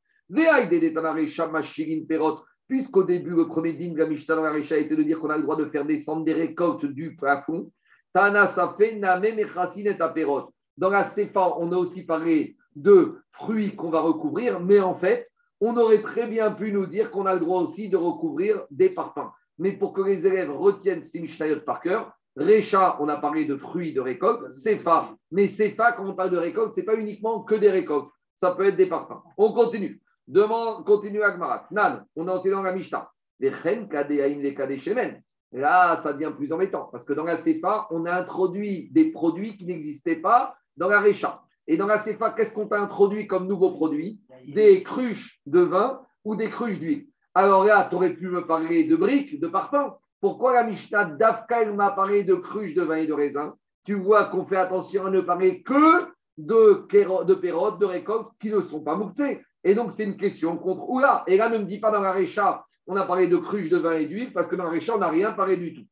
Puisqu'au début, le premier digne de la Mishnah dans la était de dire qu'on a le droit de faire descendre des récoltes du plafond, Tana Safe Name et Aperot. Dans la Sefa, on a aussi parlé de fruits qu'on va recouvrir, mais en fait, on aurait très bien pu nous dire qu'on a le droit aussi de recouvrir des parfums mais pour que les élèves retiennent ces Mishnayot par cœur, Récha, on a parlé de fruits de récolte, Sefa, mais Sefa, quand on parle de récolte, ce n'est pas uniquement que des récoltes, ça peut être des parfums. On continue. Demande, continue Agmarat. Nan, on a aussi dans la Mishnah. Les chen les shemen. Là, ça devient plus embêtant parce que dans la Sefa, on a introduit des produits qui n'existaient pas dans la Récha. Et dans la Sefa, qu'est-ce qu'on a introduit comme nouveaux produits Des cruches de vin ou des cruches d'huile. Alors là, tu aurais pu me parler de briques, de parfum. Pourquoi la Mishnah d'Afka, m'a parlé de cruches de vin et de raisin? Tu vois qu'on fait attention à ne parler que de, pérodes, de récoltes qui ne sont pas mouktsées. Et donc, c'est une question contre Oula. Et là, ne me dis pas dans la Récha, on a parlé de cruches de vin et d'huile, parce que dans la Récha, on n'a rien parlé du tout.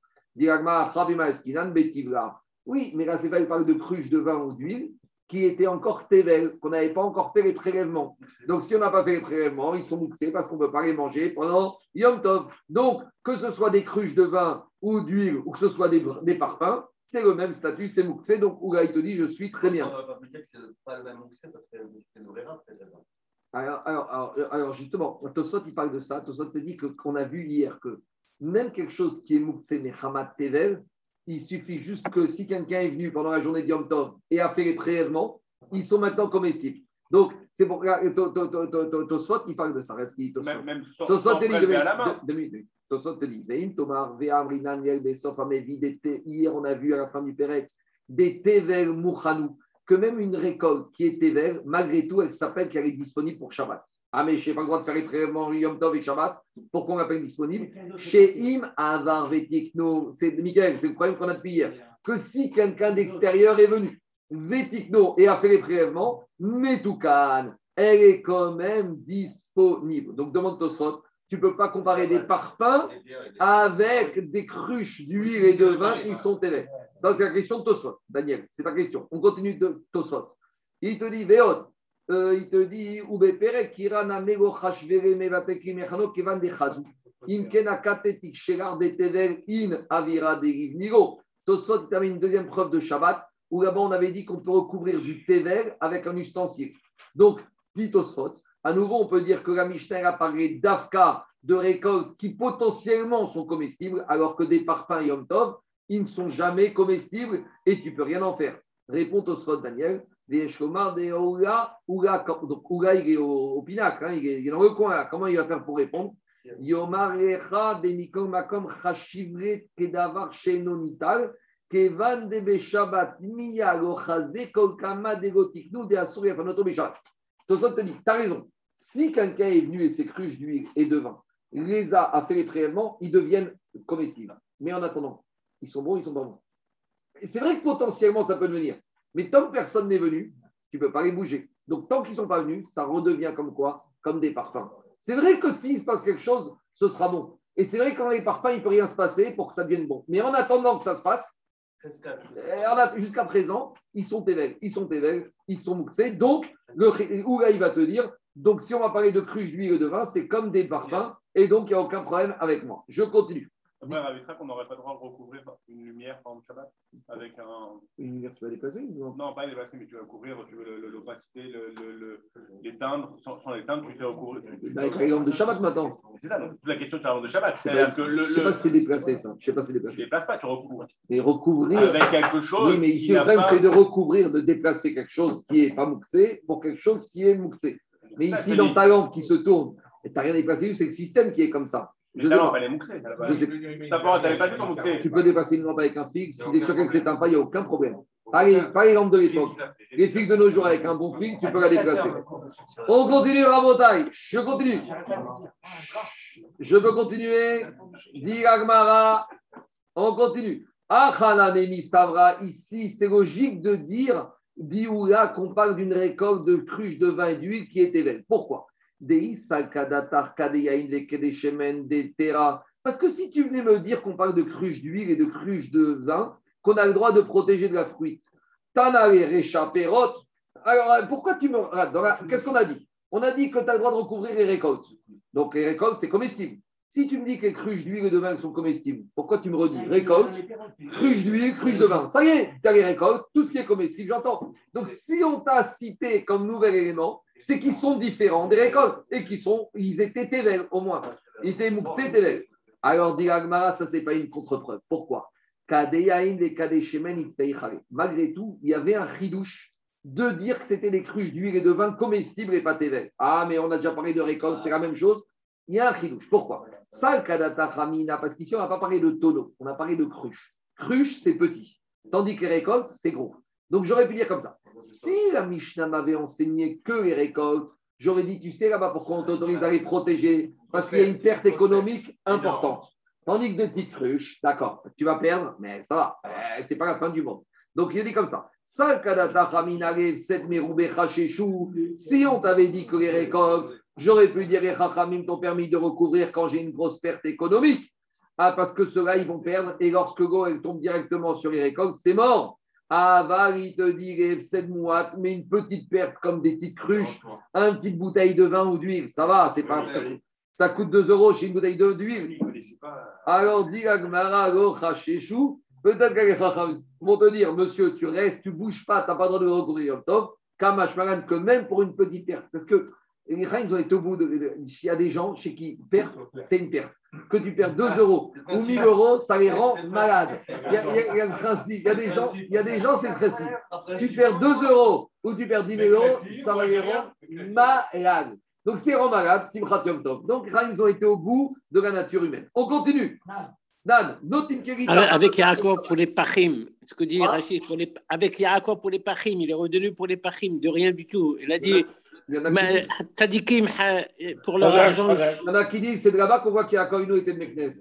Oui, mais là, c'est pas, il parle de cruches de vin ou d'huile qui était encore Tevel, qu'on n'avait pas encore fait les prélèvements. Donc, si on n'a pas fait les prélèvements, ils sont mouxés parce qu'on ne peut pas les manger pendant Yom Tov. Donc, que ce soit des cruches de vin ou d'huile ou que ce soit des, des parfums, c'est le même statut, c'est mouxé. Donc, Ouga, il te dit, je suis très bien. Alors, alors, alors, alors, justement, Tosot, il parle de ça. Tosot te dit qu'on a vu hier que même quelque chose qui est mouxé, mais Hamad Tevel, il suffit juste que si quelqu'un est venu pendant la journée de Yom Tov et a fait les prélèvements, ils sont maintenant comestibles. Donc, c'est pour Tosfot, il parle de ça.
Même Tosfot te
dit, Tosfot te dit, Tomar, hier on a vu à la fin du Pérec des Tevel Mouchanou, que même une récolte qui est Tevel, malgré tout, elle s'appelle qu'elle est disponible pour Shabbat. Ah, mais je n'ai pas le droit de faire les traitements Yom Tov et Shabbat. Pourquoi on l'appelle disponible Chez Im Avar Vetikno. C'est Michael, c'est le problème qu'on a depuis hier. Que si quelqu'un d'extérieur est venu, Vetikno, et a fait les prélèvements, Metoukan, elle est quand même disponible. Donc demande Tosot, tu ne peux pas comparer des parfums avec des cruches d'huile et de vin qui sont élevées. Ça, c'est la question de Tosot, Daniel. C'est ta question. On continue de Tosot. Il te dit, Véot, euh, il te dit. Tosot termine une deuxième preuve de Shabbat où là-bas on avait dit qu'on peut recouvrir du tevel avec un ustensile. Donc, dit Tosot, à nouveau on peut dire que la Mishnah a parlé d'afka, de récoltes qui potentiellement sont comestibles, alors que des parfums Yom Tov, ils ne sont jamais comestibles et tu peux rien en faire. Répond Tosot Daniel. Oula, Oula, donc Oula, il est au, pinacle, hein, il, est, dans le coin Comment il va faire pour répondre? Yomarecha de Makom Chashivret Kedavar Shenonital, Kevan de Beshabat Miya Lochaze Kolkama de Gotiknu de Asur Yafanoto Beshabat. Tosot te dit, tu as raison. Si quelqu'un est venu et ses cruches d'huile et de vin, les a, a fait les prélèvements, ils deviennent comestibles. Mais en attendant, ils sont bons, ils sont pas bons. C'est vrai que potentiellement ça peut devenir. Mais tant que personne n'est venu, tu ne peux pas les bouger. Donc, tant qu'ils ne sont pas venus, ça redevient comme quoi? Comme des parfums. C'est vrai que s'il se passe quelque chose, ce sera bon. Et c'est vrai que dans les parfums, il ne peut rien se passer pour que ça devienne bon. Mais en attendant que ça se passe, jusqu'à présent, ils sont évêques, ils sont évêques, ils sont mouxés. Donc, le, Ouga, il va te dire, donc si on va parler de cruche d'huile et de vin, c'est comme des parfums, et donc il n'y a aucun problème avec moi. Je continue.
Après, avec ça, on n'aurait pas le droit de recouvrir une lumière pendant le Shabbat avec un.
Une lumière, tu vas déplacer
non, non, pas déplacer, mais tu vas couvrir, tu veux l'opacité, le, le, l'éteindre. Sans, sans l'éteindre, tu fais recouvrir.
Avec la lampe de Shabbat maintenant.
C'est ça, donc, la question de la lampe de Shabbat. C'est-à-dire
que le. Je ne sais pas si c'est déplacé, ça. Je sais pas si c'est déplacé.
Tu ne déplaces pas, tu recouvres.
Et recouvrir.
Avec quelque chose.
Oui, mais ici, le problème, c'est de recouvrir, de déplacer quelque chose qui n'est pas mouxé pour quelque chose qui est mouxé. Mais ici, dans ta lampe qui se tourne, tu n'as rien déplacé, c'est le système qui est comme ça. Je
non, pas. t'avais pas dit qu'on mouxait.
Tu peux dépasser une lampe avec un fil. Si
Il y a
tu es
aucun
sûr que c'est un
problème.
pas, il n'y a aucun problème. Pas les, les lampes de l'époque.
Les
Les fils de nos jours avec un bon fil, tu peux la déplacer. On continue, Rabotai. Je continue. Je peux continuer. Dit Agmara. On continue. Ici, c'est logique de dire, dit Oula, qu'on parle d'une récolte de cruche de vin et d'huile qui est éveillée. Pourquoi? Parce que si tu venais me dire qu'on parle de cruche d'huile et de cruche de vin, qu'on a le droit de protéger de la fruite. Alors, euh, pourquoi tu me. Qu'est-ce qu'on a dit? On a dit que tu as le droit de recouvrir les récoltes. Donc, les récoltes, c'est comestible. Si tu me dis que les cruches d'huile et de vin sont comestibles, pourquoi tu me redis récolte, cruche d'huile, cruche de vin Ça y est, tu as les récoltes, tout ce qui est comestible, j'entends. Donc, si on t'a cité comme nouvel élément, c'est qu'ils sont différents des récoltes et qu'ils sont, ils étaient tévels au moins. Ils étaient mouktsé tévels. Alors, dit Agmara, ça, c'est pas une contre-preuve. Pourquoi? Malgré tout, il y avait un chidouche de dire que c'était des cruches d'huile et de vin comestibles et pas tévels. Ah, mais on a déjà parlé de récolte, c'est la même chose. Il y a un chidouche. Pourquoi? Sal kadata ramina, parce qu'ici, on n'a pas parlé de tonneau, on a parlé de cruche. Cruche, c'est petit. Tandis que les récoltes, c'est gros. Donc, j'aurais pu dire comme ça. Si la Mishnah m'avait enseigné que les récoltes, j'aurais dit, tu sais là-bas pourquoi on t'autorise à les protéger? Parce qu'il y a une perte économique importante. Tandis que de petites cruches, d'accord, tu vas perdre, mais ça va, euh, c'est pas la fin du monde. Donc, il dit comme ça. Si on t'avait dit que les récoltes, j'aurais pu dire les Chachamim t'ont permis de recouvrir quand j'ai une grosse perte économique. Ah, parce que ceux-là, ils vont perdre. Et lorsque l'eau, elle tombe directement sur les récoltes, c'est mort. Aval, il te dit les Set Mouat, mais une petite perte comme des petites cruches, une petite bouteille de vin ou d'huile, ça va, c'est pas. Ça, ça coûte 2 euros chez une bouteille d'huile. Alors, dit Hacheshou, peut-être que les Chachamim vont te dire, monsieur, tu restes, tu bouges pas, tu n'as pas le droit de recourir au top, Kamash Maran, que même pour une petite perte. Parce que les Chachamim doivent être au bout de. de- Il y a des gens chez qui perte, c'est une perte. Que tu perds 2 euros ou 1000 euros, ça les rend malades. Il y a, il y a- il y a le principe. Il y a des gens, il y a des gens c'est le principe. Tu perds 2 euros ou tu perds 10 000 euros, ça va les rendre malades. Donc, c'est rend malade, Simchat Yom Tov. Donc, ils ont été au bout de la nature humaine. On continue. Dan.
Avec, Yaakov pour les pachim, ce que dit
Ah.
Rachid, pour les, avec Yaakov pour les pachim, il est redevenu pour les pachim, de rien du tout. Il a dit, Mais tzadikim, ha- pour leur argent.
il y en a qui disent, c'est de là-bas qu'on voit qu'il y a Koino était de Meknes.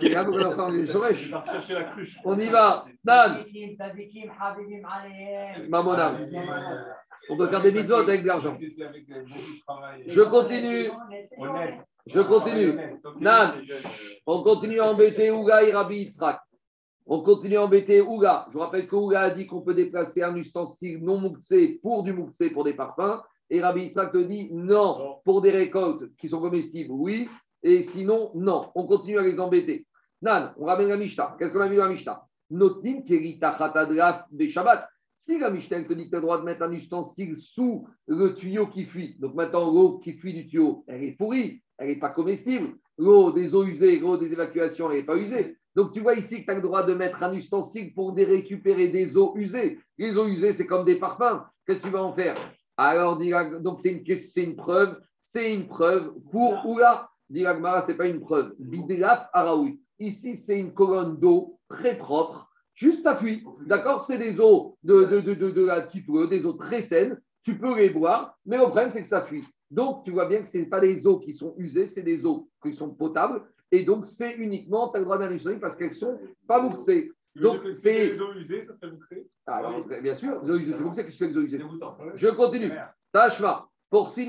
C'est là qu'on entend les
Je
Shoresh.
vais partir chercher la cruche.
On y va. Dan. Mamona. On peut faire des misotes avec de l'argent. Je continue. Je continue. Nan. On continue à embêter Ouga et Rabbi Yitzhak. On continue à embêter Ouga. Je vous rappelle que Ouga a dit qu'on peut déplacer un ustensile non mouktsé pour du mouktsé pour des parfums. Et Rabbi Yitzhak te dit non, pour des récoltes qui sont comestibles, oui. Et sinon, non. On continue à les embêter. Nan, on ramène la Mishnah. Qu'est-ce qu'on a vu dans la Mishnah? Kerita chatadraf be Shabbat. Si la Mishnah te dit que tu as le droit de mettre un ustensile sous le tuyau qui fuit, donc maintenant l'eau qui fuit du tuyau, elle est pourrie, elle n'est pas comestible. L'eau des eaux usées, l'eau des évacuations, elle n'est pas usée. Donc tu vois ici que tu as le droit de mettre un ustensile pour récupérer des eaux usées. Les eaux usées, c'est comme des parfums. Qu'est-ce que tu vas en faire? Alors, donc c'est une, c'est une preuve, c'est une preuve pour Oula. Dit la Gemara, ce n'est pas une preuve. Bidélaf Araoui. Ici, c'est une colonne d'eau très propre, juste à fuir. D'accord? C'est des eaux de, de, de, de, de la petite des eaux très saines. Tu peux les boire, mais le problème, c'est que ça fuit. Donc, tu vois bien que ce n'est pas des eaux qui sont usées, c'est des eaux qui sont potables. Et donc, c'est uniquement, tu as le droit d'un parce qu'elles sont pas mouxées. Donc, c'est-
Les eaux usées, ça serait.
Ah, oui, bien sûr, les eaux usées, c'est ça que je fais les eaux usées.
Dégoûtant.
Je continue.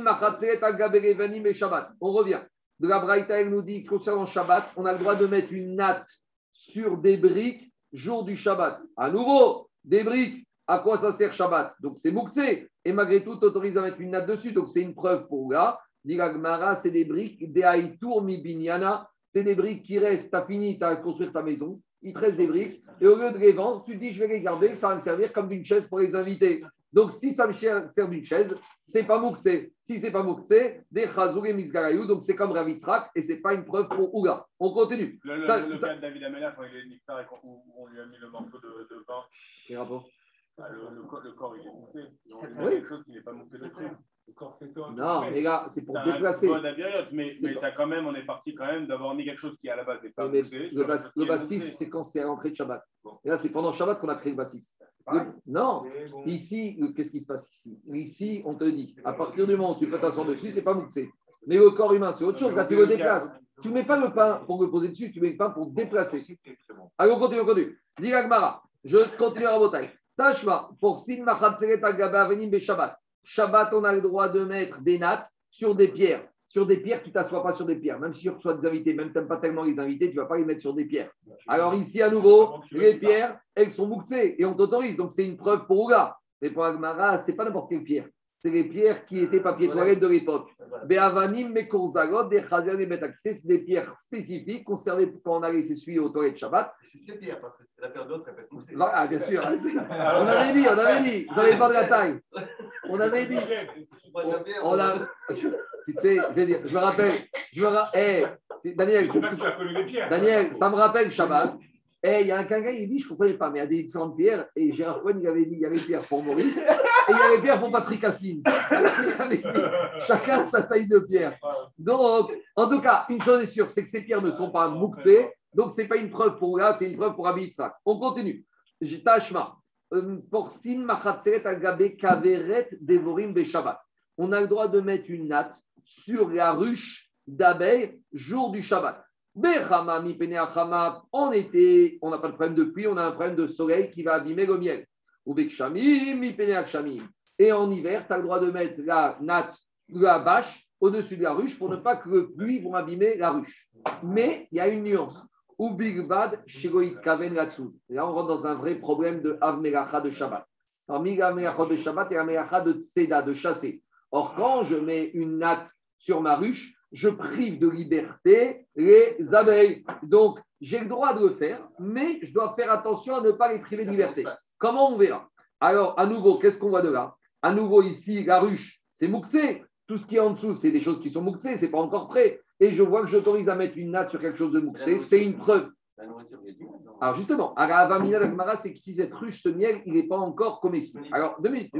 Machatzelet Agaberevanim et Shabbat. On revient. De la Braïta, elle nous dit concernant Shabbat, on a le droit de mettre une natte sur des briques jour du Shabbat. À nouveau, des briques. À quoi ça sert Shabbat? Donc c'est Mouktsé. Et malgré tout, tu autorises à mettre une natte dessus. Donc c'est une preuve pour là. Dit c'est des briques, des Haïtour mi binyana. C'est des briques qui restent. Tu as fini, tu as construire ta maison. Il te reste des briques. Et au lieu de les vendre, tu te dis, je vais les garder. Ça va me servir comme d'une chaise pour les invités. Donc, si ça me sert d'une chaise, c'est pas mouktsé. Si c'est pas mouktsé, des chazour et misgarayou, donc c'est comme Ravitzrak et c'est pas une preuve pour Ouga. On continue.
Le, cas de David Amélia, quand il est nectar et qu'on où on lui a mis le morceau de, de
Quel rapport?
Bah, le, corps- il est moussé.
Oui.
met quelque chose qui n'est pas moussé dessus.
Non, mais là, c'est pour déplacer.
mais, mais quand même, on est parti quand même d'avoir mis quelque chose qui à la base n'est pas
Mais
poussé.
le, bas- bassis, c'est quand c'est à l'entrée de Shabbat. Et là, c'est pendant Shabbat qu'on a créé le bassis. Le- Non, ici, qu'est-ce qui se passe ici? Ici, on te dit, à partir du moment où tu peux t'asseoir dessus, c'est pas mouxé. Mais le corps humain, c'est autre chose. Là, tu le déplaces. Tu ne mets pas le pain pour le poser dessus, tu mets le pain pour déplacer. Allez, on continue, on continue. Dis je continue à Rabotai. Tashma, pour Sin Machatzeret Agaba Avenim Shabbat. Shabbat, on a le droit de mettre des nattes sur des pierres. Sur des pierres, tu ne t'assois pas sur des pierres. Même si tu reçois des invités, même si tu n'aimes pas tellement les invités, tu ne vas pas les mettre sur des pierres. Alors ici, à nouveau, les pierres, elles sont mouxées et on t'autorise. Donc c'est une preuve pour Ouga. Mais pour Agmara, ce n'est pas n'importe quelle pierre. C'est les pierres qui étaient papier toilette de l'époque. Be'avanim, Mekorzalot, des Chazer, des c'est des pierres spécifiques conservées quand on allait s'essuyer aux toilettes Shabbat.
C'est ces pierres, parce que la paire d'autres, elle peut être moussée.
Ah, bien sûr. On avait dit, on avait dit. Vous n'avez pas de la taille. On avait dit. On, on a, tu sais, je, vais dire, je me rappelle, je me ra- eh, Daniel,
ça les pierres.
Daniel, ça me rappelle Shabbat. Eh, il y a un quelqu'un, il dit, je ne comprenais pas, mais il y a des différentes pierres. Et Gérard Cohen, il avait dit, il y avait des pierres pour Maurice et il y avait des pierres pour Patrick Hassine. Chacun sa taille de pierre. Donc, en tout cas, une chose est sûre, c'est que ces pierres ne sont pas mouxées. Donc, ce n'est pas une preuve pour là, c'est une preuve pour Abi Yitzhak. On continue. Tashma. Euh, Pour Sin Machatzeret Agabe Kaveret Devorim Beshabbat. On a le droit de mettre une natte sur la ruche d'abeilles jour du Shabbat. En été, on n'a pas de problème de pluie, on a un problème de soleil qui va abîmer le miel. Et en hiver, tu as le droit de mettre la natte, la bâche au-dessus de la ruche pour ne pas que le pluie vont abîmer la ruche. Mais il y a une nuance. Ou big bad shiroït kaven. Là, on rentre dans un vrai problème de avmelacha de Shabbat. Parmi de Shabbat et la melacha de tseda, de chasser. Or, quand je mets une natte sur ma ruche, je prive de liberté les abeilles. Donc, j'ai le droit de le faire, mais je dois faire attention à ne pas les priver de liberté. Comment on verra? Alors, à nouveau, qu'est-ce qu'on voit de là? À nouveau, ici, la ruche, c'est mouxé. Tout ce qui est en dessous, c'est des choses qui sont mouxées, c'est pas encore prêt. Et je vois que j'autorise à mettre une natte sur quelque chose de mouxé, c'est une preuve.
La nourriture,
Alors justement, à la Avamina d'Agmara, c'est que si cette ruche, ce miel, il n'est pas encore comestible. Alors, deux minutes,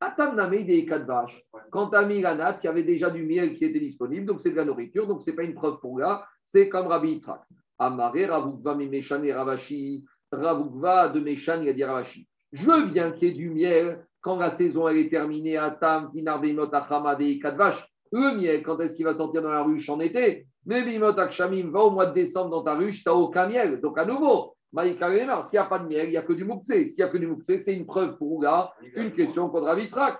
vaches. Quand tu as mis la natte, il y avait déjà du miel qui était disponible, donc c'est de la nourriture, donc ce n'est pas une preuve pour là, c'est comme Rabbi Yitzhak. Amaré, Ravukva, Mimeshan et Ravashi. Ravukva de Meshan, il a dit Ravashi. Je veux bien qu'il y ait du miel quand la saison elle est terminée à Tam, Tinar, Bimot. Le miel, quand est-ce qu'il va sortir dans la ruche en été? Mais Bimot, Akshamim, va au mois de décembre dans ta ruche, tu n'as aucun miel. Donc à nouveau, Maïka s'il n'y a pas de miel, il n'y a que du mouxé. S'il n'y a que du mouxé, c'est une preuve pour Ouga, une question contre Rabbi Yitzhak.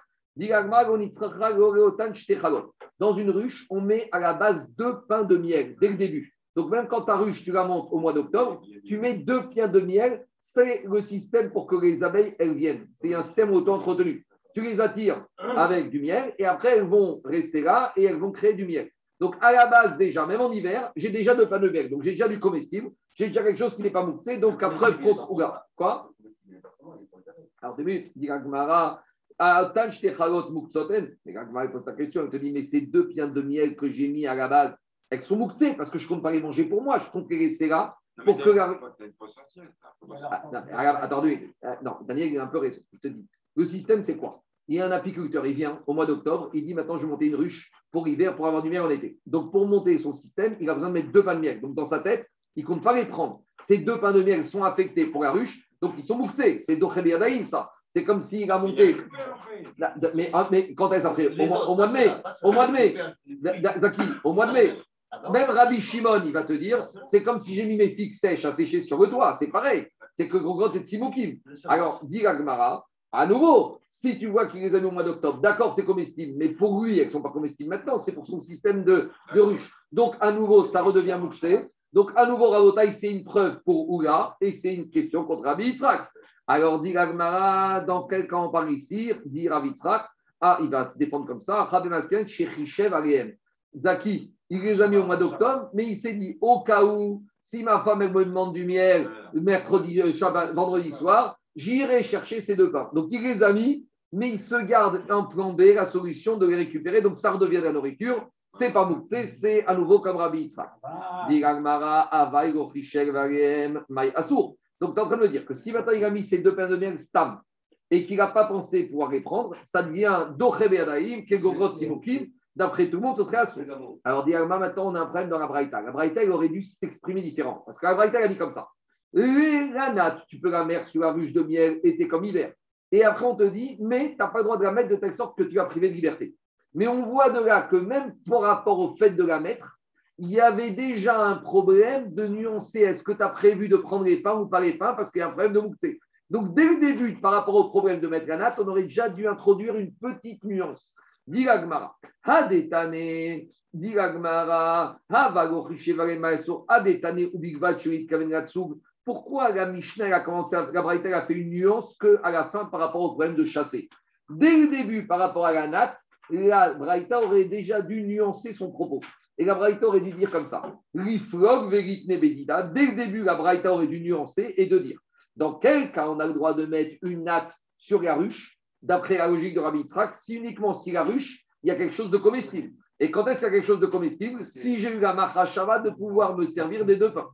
Dans une ruche, on met à la base deux pains de miel dès le début. Donc même quand ta ruche, tu la montes au mois d'octobre, tu mets deux pains de miel. C'est le système pour que les abeilles, elles viennent. C'est un système auto-entretenu. Tu les attires avec du miel et après, elles vont rester là et elles vont créer du miel. Donc à la base, déjà, même en hiver, j'ai déjà deux pains de miel. Donc j'ai déjà du comestible. J'ai déjà quelque chose qui n'est pas mouxé. Donc à preuve contre Ouga. Quoi Alors deux minutes, dit Gagmara. Mais Gagmara pose ta question, elle te dit, mais ces deux pieds de miel que j'ai mis à la base, elles sont mouxées parce que je ne compte pas les manger pour moi, je compte les laisser là pour que la... Ah, attendez, euh, non, Daniel il a un peu raison, je te dis. Le système, c'est quoi? Il y a un apiculteur, il vient au mois d'octobre, il dit maintenant je vais monter une ruche pour l'hiver pour avoir du miel en été. Donc pour monter son système, il a besoin de mettre deux pains de miel. Donc dans sa tête, il ne compte pas les prendre. Ces deux pains de miel sont affectés pour la ruche, donc ils sont mouxés. C'est Dochebiadaïm, ça. C'est comme s'il a monté. Là, de- Mais, ah, mais quand est-ce après au mois, au mois de mai. Au mois de mai. Zaki, au mois de mai. Même Rabbi Shimon, il va te dire, c'est comme si j'ai mis mes pics sèches à sécher sur le toit. C'est pareil. C'est que gros est Tsimoukim. Alors, dit Gagmara, à nouveau, si tu vois qu'il les a mis au mois d'octobre, d'accord, c'est comestible, mais pour lui, elles ne sont pas comestibles maintenant, c'est pour son système de, de ruche. Donc, à nouveau, ça redevient mouxé. Donc, à nouveau, Rabotai, c'est une preuve pour Oula et c'est une question contre Rabbi. Alors, dit Gagmara, dans quel cas on parle ici? Dit Rabbi ah, il va se défendre comme ça. Rabbi Masken, Aliem. Zaki, il les a mis au mois d'octobre, mais il s'est dit, au cas où, si ma femme me demande du miel mercredi, euh, vendredi soir, j'irai chercher ces deux pains. Donc il les a mis, mais il se garde un plan B, la solution de les récupérer. Donc ça redevient de la nourriture. C'est pas mouxé, c'est à nouveau comme Rabbi Yitzhak.
Ah.
Donc tu es en train de me dire que si maintenant il a mis ces deux pains de miel, Stam, et qu'il n'a pas pensé pouvoir les prendre, ça devient Docheberaïm, Kegogrot Simokim. D'après tout le monde, ce serait Assour. Alors, Diagma, maintenant, on a un problème dans la Braïta. La Braïta, il aurait dû s'exprimer différent. Parce que la Braïta, elle a dit comme ça. La natte, tu peux la mettre sur la ruche de miel été comme hiver. Et après, on te dit, mais tu n'as pas le droit de la mettre de telle sorte que tu vas priver de liberté. Mais on voit de là que même par rapport au fait de la mettre, il y avait déjà un problème de nuancer. Est-ce que tu as prévu de prendre les pains ou pas les pains? Parce qu'il y a un problème de mouktsé. Donc, dès le début, par rapport au problème de mettre la natte, on aurait déjà dû introduire une petite nuance. Dilagmara, Hadetane, Dilagmara, Adetane, Ubigvat, Kavengatsug. Pourquoi la Mishnah a commencé à, la Braïta a fait une nuance qu'à la fin par rapport au problème de chasser? Dès le début, par rapport à la natte, la Braïta aurait déjà dû nuancer son propos. Et la Braïta aurait dû dire comme ça L'iflog veritne bedida. Dès le début, la Braïta aurait dû nuancer et de dire dans quel cas on a le droit de mettre une natte sur la ruche, d'après la logique de Rabbi Yitzhak, si uniquement si la ruche, il y a quelque chose de comestible. Et quand est-ce qu'il y a quelque chose de comestible? Si j'ai eu la machashava de pouvoir me servir des deux pains.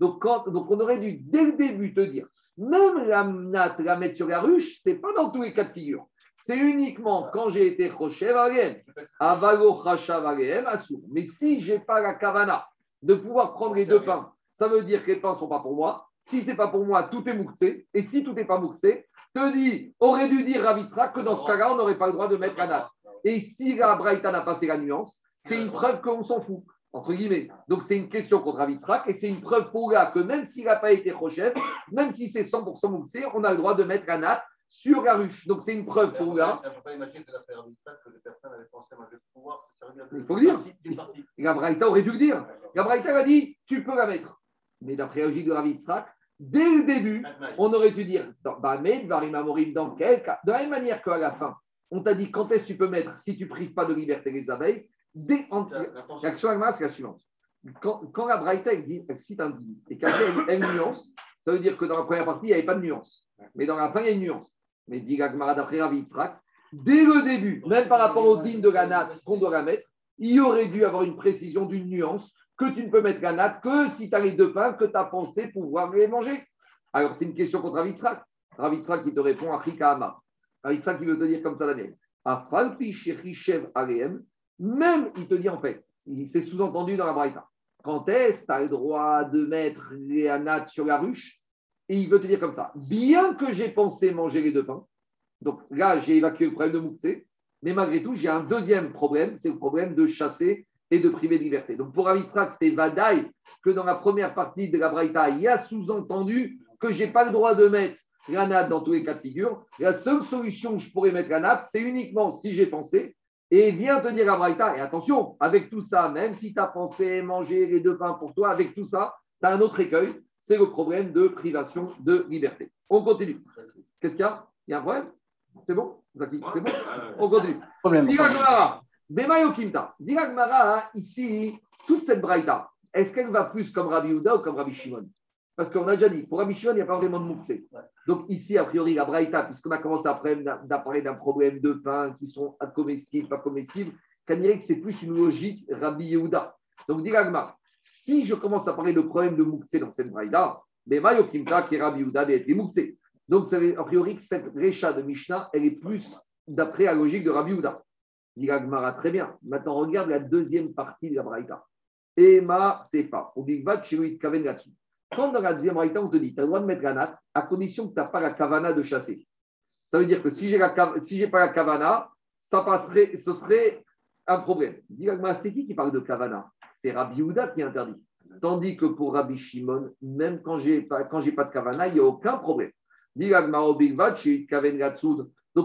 Donc, quand, donc on aurait dû dès le début te dire, même la natte, la mettre sur la ruche, c'est pas dans tous les cas de figure. C'est uniquement quand j'ai été Choshev Avalo Mais si j'ai pas la kavana de pouvoir prendre les deux pains, ça veut dire que les pains ne sont pas pour moi. Si ce n'est pas pour moi, tout est mouktsé. Et si tout n'est pas mouktsé, te dis, aurait dû dire Ravitra que dans ce cas-là, on n'aurait pas le droit de mettre la natte. Et si la Braïta n'a pas fait la nuance, c'est une preuve qu'on s'en fout. Donc c'est une question contre Ravitrak et c'est une preuve pour là que même s'il n'a pas été Rochette, même si c'est 100% mouktsé, on a le droit de mettre la natte sur la ruche. Donc c'est une preuve pour là.
Il ne faut pas imaginer que les personnes avaient pensé à pouvoir se servir
Il faut le dire. La Braïta aurait dû le dire. La Braïta a dit, tu peux la mettre. Mais d'après la logique de Rav dès le début, on aurait dû dire dans quel cas? De la même manière qu'à la fin, on t'a dit quand est-ce que tu peux mettre si tu ne prives pas de liberté les abeilles? L'action c'est la suivante. Quand, quand la Braïta dit, elle cite un et qu'après elle, elle nuance, ça veut dire que dans la première partie, il n'y avait pas de nuance. Mais dans la fin, il y a une nuance. Mais dit Gagmara d'après dès le début, même par rapport au din de la natte qu'on doit la mettre, il aurait dû avoir une précision d'une nuance que tu ne peux mettre la natte que si tu as les deux pains que tu as pensé pouvoir les manger. Alors, c'est une question contre Ravitzrak. Ravitzrak qui te répond à Chikahama. Ravitzrak qui veut te dire comme ça, Daniel. Même, il te dit en fait, c'est sous-entendu dans la Braïta. Quand est-ce que tu as le droit de mettre les nattes sur la ruche? Et il veut te dire comme ça. Bien que j'ai pensé manger les deux pains, donc là, j'ai évacué le problème de Mouxé, mais malgré tout, j'ai un deuxième problème, c'est le problème de chasser et de priver de liberté. Donc pour Avitzrak, c'était Vadaï que dans la première partie de la Braïta, il y a sous-entendu que je n'ai pas le droit de mettre la nappe dans tous les cas de figure. La seule solution que je pourrais mettre la nappe, c'est uniquement si j'ai pensé. Et viens te dire à Braïta, et attention, avec tout ça, même si tu as pensé manger les deux pains pour toi, avec tout ça, tu as un autre écueil, c'est le problème de privation de liberté. On continue. Qu'est-ce qu'il y a? Il y a un problème? C'est bon? C'est bon? On continue. Problème. Bemayo Kimta. Mara, ici, toute cette braïta, est-ce qu'elle va plus comme Rabbi Houda ou comme Rabbi Shimon? Parce qu'on a déjà dit, pour Rabbi Shimon, il n'y a pas vraiment de mouxé. Donc ici, a priori, la braïta, puisqu'on a commencé à parler d'un problème de pain qui sont comestibles, pas comestibles, qu'on dirait que c'est plus une logique Rabbi Yehuda. Donc, Mara, si je commence à parler de problème de mouxé dans cette mouxé. Donc, ça veut a priori que cette récha de Mishnah, elle est plus d'après la logique de Rabbi Houda. Dit très bien. Maintenant, regarde la deuxième partie de la Braïta. Ema Sefa. Quand dans la deuxième Braïta, on te dit, tu as le droit de mettre la natte à condition que tu n'as pas la kavana de chasser. Ça veut dire que si je n'ai pas la kavana, ça passerait, ce serait un problème. Dit c'est qui qui parle de kavana? C'est Rabbi Houda qui interdit. Tandis que pour Rabbi Shimon, même quand je n'ai pas, pas de kavana, il n'y a aucun problème. Donc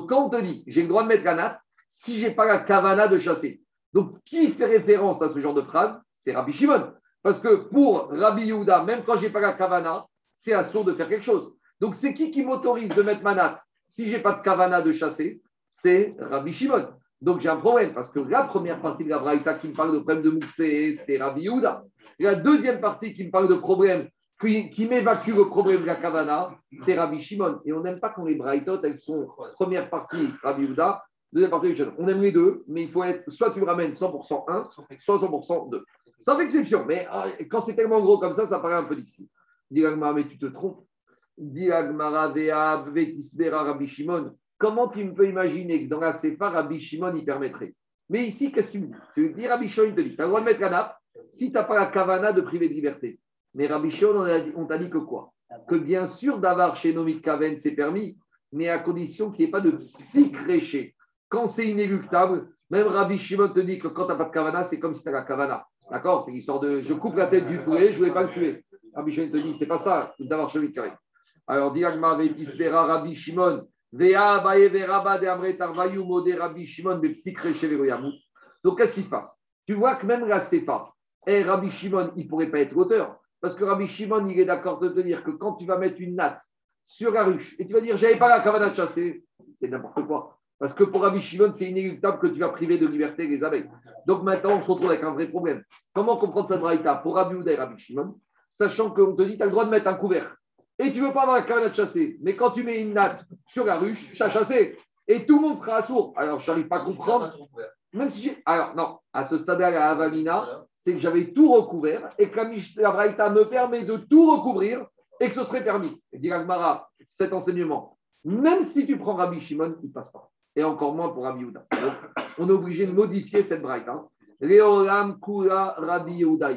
quand on te dit, j'ai le droit de mettre la natte, si je n'ai pas la kavana de chasser. Donc, qui fait référence à ce genre de phrase? C'est Rabbi Shimon. Parce que pour Rabbi Yehuda, même quand je n'ai pas la kavana, c'est assaut de faire quelque chose. Donc, c'est qui qui m'autorise de mettre ma natte si je n'ai pas de kavana de chasser? C'est Rabbi Shimon. Donc, j'ai un problème parce que la première partie de la Braïta qui me parle de problème de Moussé, c'est Yehuda. La deuxième partie qui me parle de problème, qui, m'évacue le problème de la kavana, c'est Rabbi Shimon. Et on n'aime pas quand les Braïtot, elles sont première partie Rabbi Yehuda, Deuxième partie On aime les deux, mais il faut être soit tu ramènes 100% 1, soit 100% 2. Sans exception, mais ah, quand c'est tellement gros comme ça, ça paraît un peu difficile. Dis mais tu te trompes. Dit Agmara Rabbi Shimon. Comment tu peux imaginer que dans la Sefa, Rabbi Shimon y permettrait? Mais ici, qu'est-ce que tu me dis? Tu dis Rabbi Shimon, il te dit tu as le droit de mettre la nappe si tu n'as pas la kavana de priver de liberté. Mais Rabbi Shimon, on t'a dit que quoi? Que bien sûr, d'avoir chez Nomit Kaven, c'est permis, mais à condition qu'il n'y ait pas de psychréché. Quand c'est inéluctable, même Rabbi Shimon te dit que quand tu n'as pas de kavana, c'est comme si tu as la kavana. D'accord? C'est l'histoire de je coupe la tête du poulet, je ne voulais pas le tuer. Rabbi Shimon te dit, c'est pas ça, d'avoir chez Kaven. Alors, Diagma Rabbi Shimon. Donc, qu'est-ce qui se passe? Tu vois que même la CEPA, et Rabbi Shimon, il ne pourrait pas être l'auteur. Parce que Rabbi Shimon, il est d'accord de te dire que quand tu vas mettre une natte sur la ruche et tu vas dire, j'avais pas la cavana de chasser, c'est n'importe quoi. Parce que pour Rabbi Shimon, c'est inéluctable que tu vas priver de liberté les abeilles. Donc maintenant, on se retrouve avec un vrai problème. Comment comprendre cette braïta? Pour Rabbi Ouda et Rabbi Shimon, sachant qu'on te dit, tu as le droit de mettre un couvert et tu ne veux pas avoir la canne de chasser. Mais quand tu mets une natte sur la ruche, tu as chassé. Et tout le monde sera sourd. Alors, je n'arrive pas à comprendre. Même si j'ai. Alors, non, à ce stade-là, à Avamina, c'est que j'avais tout recouvert et que la Braïta me permet de tout recouvrir et que ce serait permis. Et dit Agmara, cet enseignement, même si tu prends Rabbi Shimon, il ne passe pas. Et encore moins pour Rabbi Yehuda. On est obligé de modifier cette Braïta. Léolam Kula Rabbi Yehuda.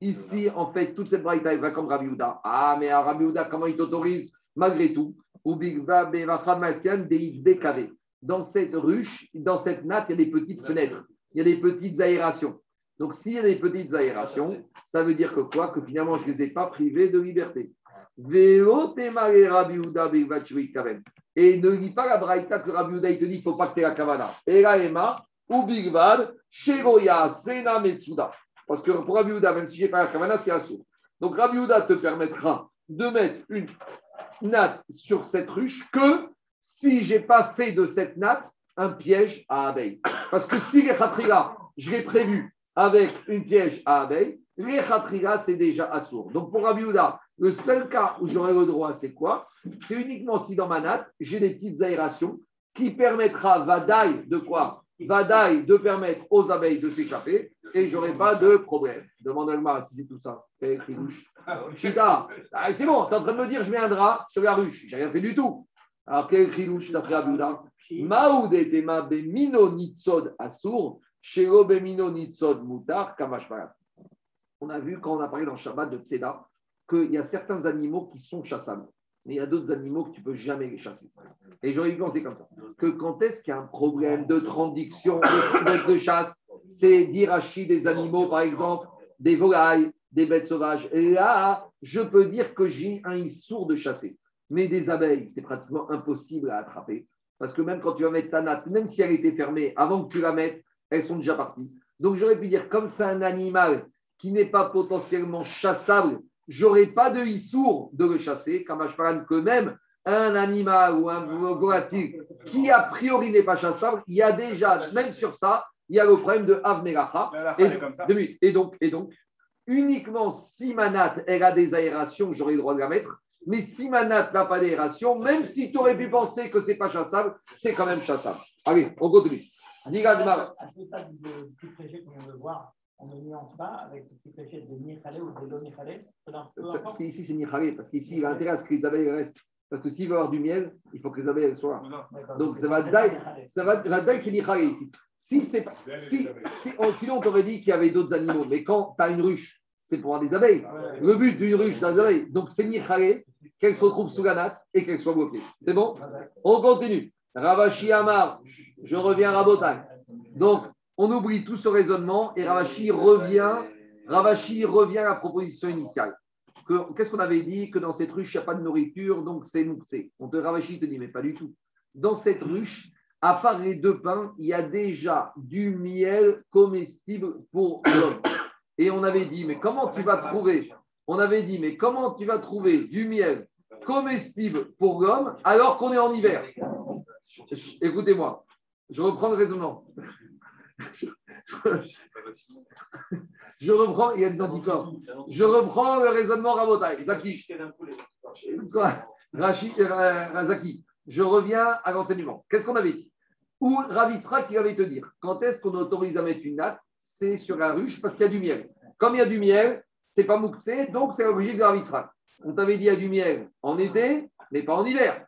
Ici, en fait, toute cette braïta, va comme Rabbi Houda. Ah, mais à Rabbi Houda, comment il t'autorise malgré tout Dans cette ruche, dans cette natte, il y a des petites fenêtres, il y a des petites aérations. Donc, s'il y a des petites aérations, ça veut dire que quoi? Que finalement, je ne les ai pas privés de liberté. Et ne lis pas la braïta que Rabbi Houda, il te dit qu'il ne faut pas que tu aies la kavana. Ema, ou Bigvad, Shegoya, Sena Metsuda. Parce que pour Rabbi Houda, même si je n'ai pas la Kavana, c'est assourd. Donc Rabbi Houda te permettra de mettre une natte sur cette ruche que si je n'ai pas fait de cette natte un piège à abeilles. Parce que si les khatriga, je l'ai prévu avec une piège à abeilles, les khatriga, c'est déjà assourd. Donc pour Rabbi Houda, le seul cas où j'aurai le droit, c'est quoi? C'est uniquement si dans ma natte, j'ai des petites aérations qui permettra Vadaï de quoi? Vadaï de permettre aux abeilles de s'échapper et j'aurai pas de problème. Demande à si c'est tout ça. Chita, ah, c'est bon, tu es en train de me dire je mets un drap sur la ruche. J'ai rien fait du tout. Alors, quel chilouche d'après Abouda Maoud et ma bemino nitzod assour, shelo bemino mutar kamashmalat. On a vu quand on a parlé dans le Shabbat de Tzeda qu'il y a certains animaux qui sont chassables mais il y a d'autres animaux que tu ne peux jamais les chasser. Et j'aurais pensé comme ça. Que quand est-ce qu'il y a un problème de trandiction de, de chasse, c'est d'irachi des animaux, par exemple, des volailles, des bêtes sauvages. Là, je peux dire que j'ai un issour de chasser. Mais des abeilles, c'est pratiquement impossible à attraper. Parce que même quand tu vas mettre ta natte, même si elle était fermée, avant que tu la mettes, elles sont déjà parties. Donc j'aurais pu dire, comme c'est un animal qui n'est pas potentiellement chassable, j'aurais pas de issour de le chasser, comme que même un animal ou un volatile qui a priori n'est pas chassable, il y a déjà, même sur ça, il y a le problème de Avmelacha. Et, et, donc, et donc, uniquement si ma natte, elle a des aérations, j'aurais le droit de la mettre. Mais si ma natte n'a pas d'aération, même si tu aurais pu penser que ce n'est pas chassable, c'est quand même chassable. Allez, on continue.
À ce stade de qu'on vient de voir, on mis en bas avec des fléchettes de Nihale ou de Lonihale.
Parce qu'ici, c'est Nihale, parce qu'ici, il a intérêt à ce que les abeilles restent. Parce que s'il veut avoir du miel, il faut que les abeilles soient là. Donc, ça va ça va c'est Nihale ici. Si c'est si, si, sinon, on t'aurait dit qu'il y avait d'autres animaux. Mais quand tu as une ruche, c'est pour avoir des abeilles. Le but d'une ruche, c'est des abeilles. Donc, c'est Nihale, qu'elle se retrouve sous la natte et qu'elle soit bloquée. C'est bon? On continue. Ravashi Amar, je reviens à Rabotai. Donc, on oublie tout ce raisonnement et Ravashi revient, Ravashi revient à la proposition initiale. Qu'est-ce qu'on avait dit? Que dans cette ruche, il n'y a pas de nourriture, donc c'est nous. On te Ravashi te dit, mais pas du tout. Dans cette ruche, à part les deux pains, il y a déjà du miel comestible pour l'homme. Et on avait dit, mais comment tu vas trouver On avait dit, mais comment tu vas trouver du miel comestible pour l'homme alors qu'on est en hiver? Écoutez-moi, je reprends le raisonnement. Je reprends, il y a des anticorps. Je reprends le raisonnement Rabotai. Zaki. Rachid, euh, Zaki. Je reviens à l'enseignement. Qu'est-ce qu'on avait dit? Ou Ravitra qui avait te dire quand est-ce qu'on autorise à mettre une natte? C'est sur la ruche parce qu'il y a du miel. Comme il y a du miel, c'est pas mouxé, donc c'est l'objet de Ravitra. On t'avait dit il y a du miel en été, mais pas en hiver.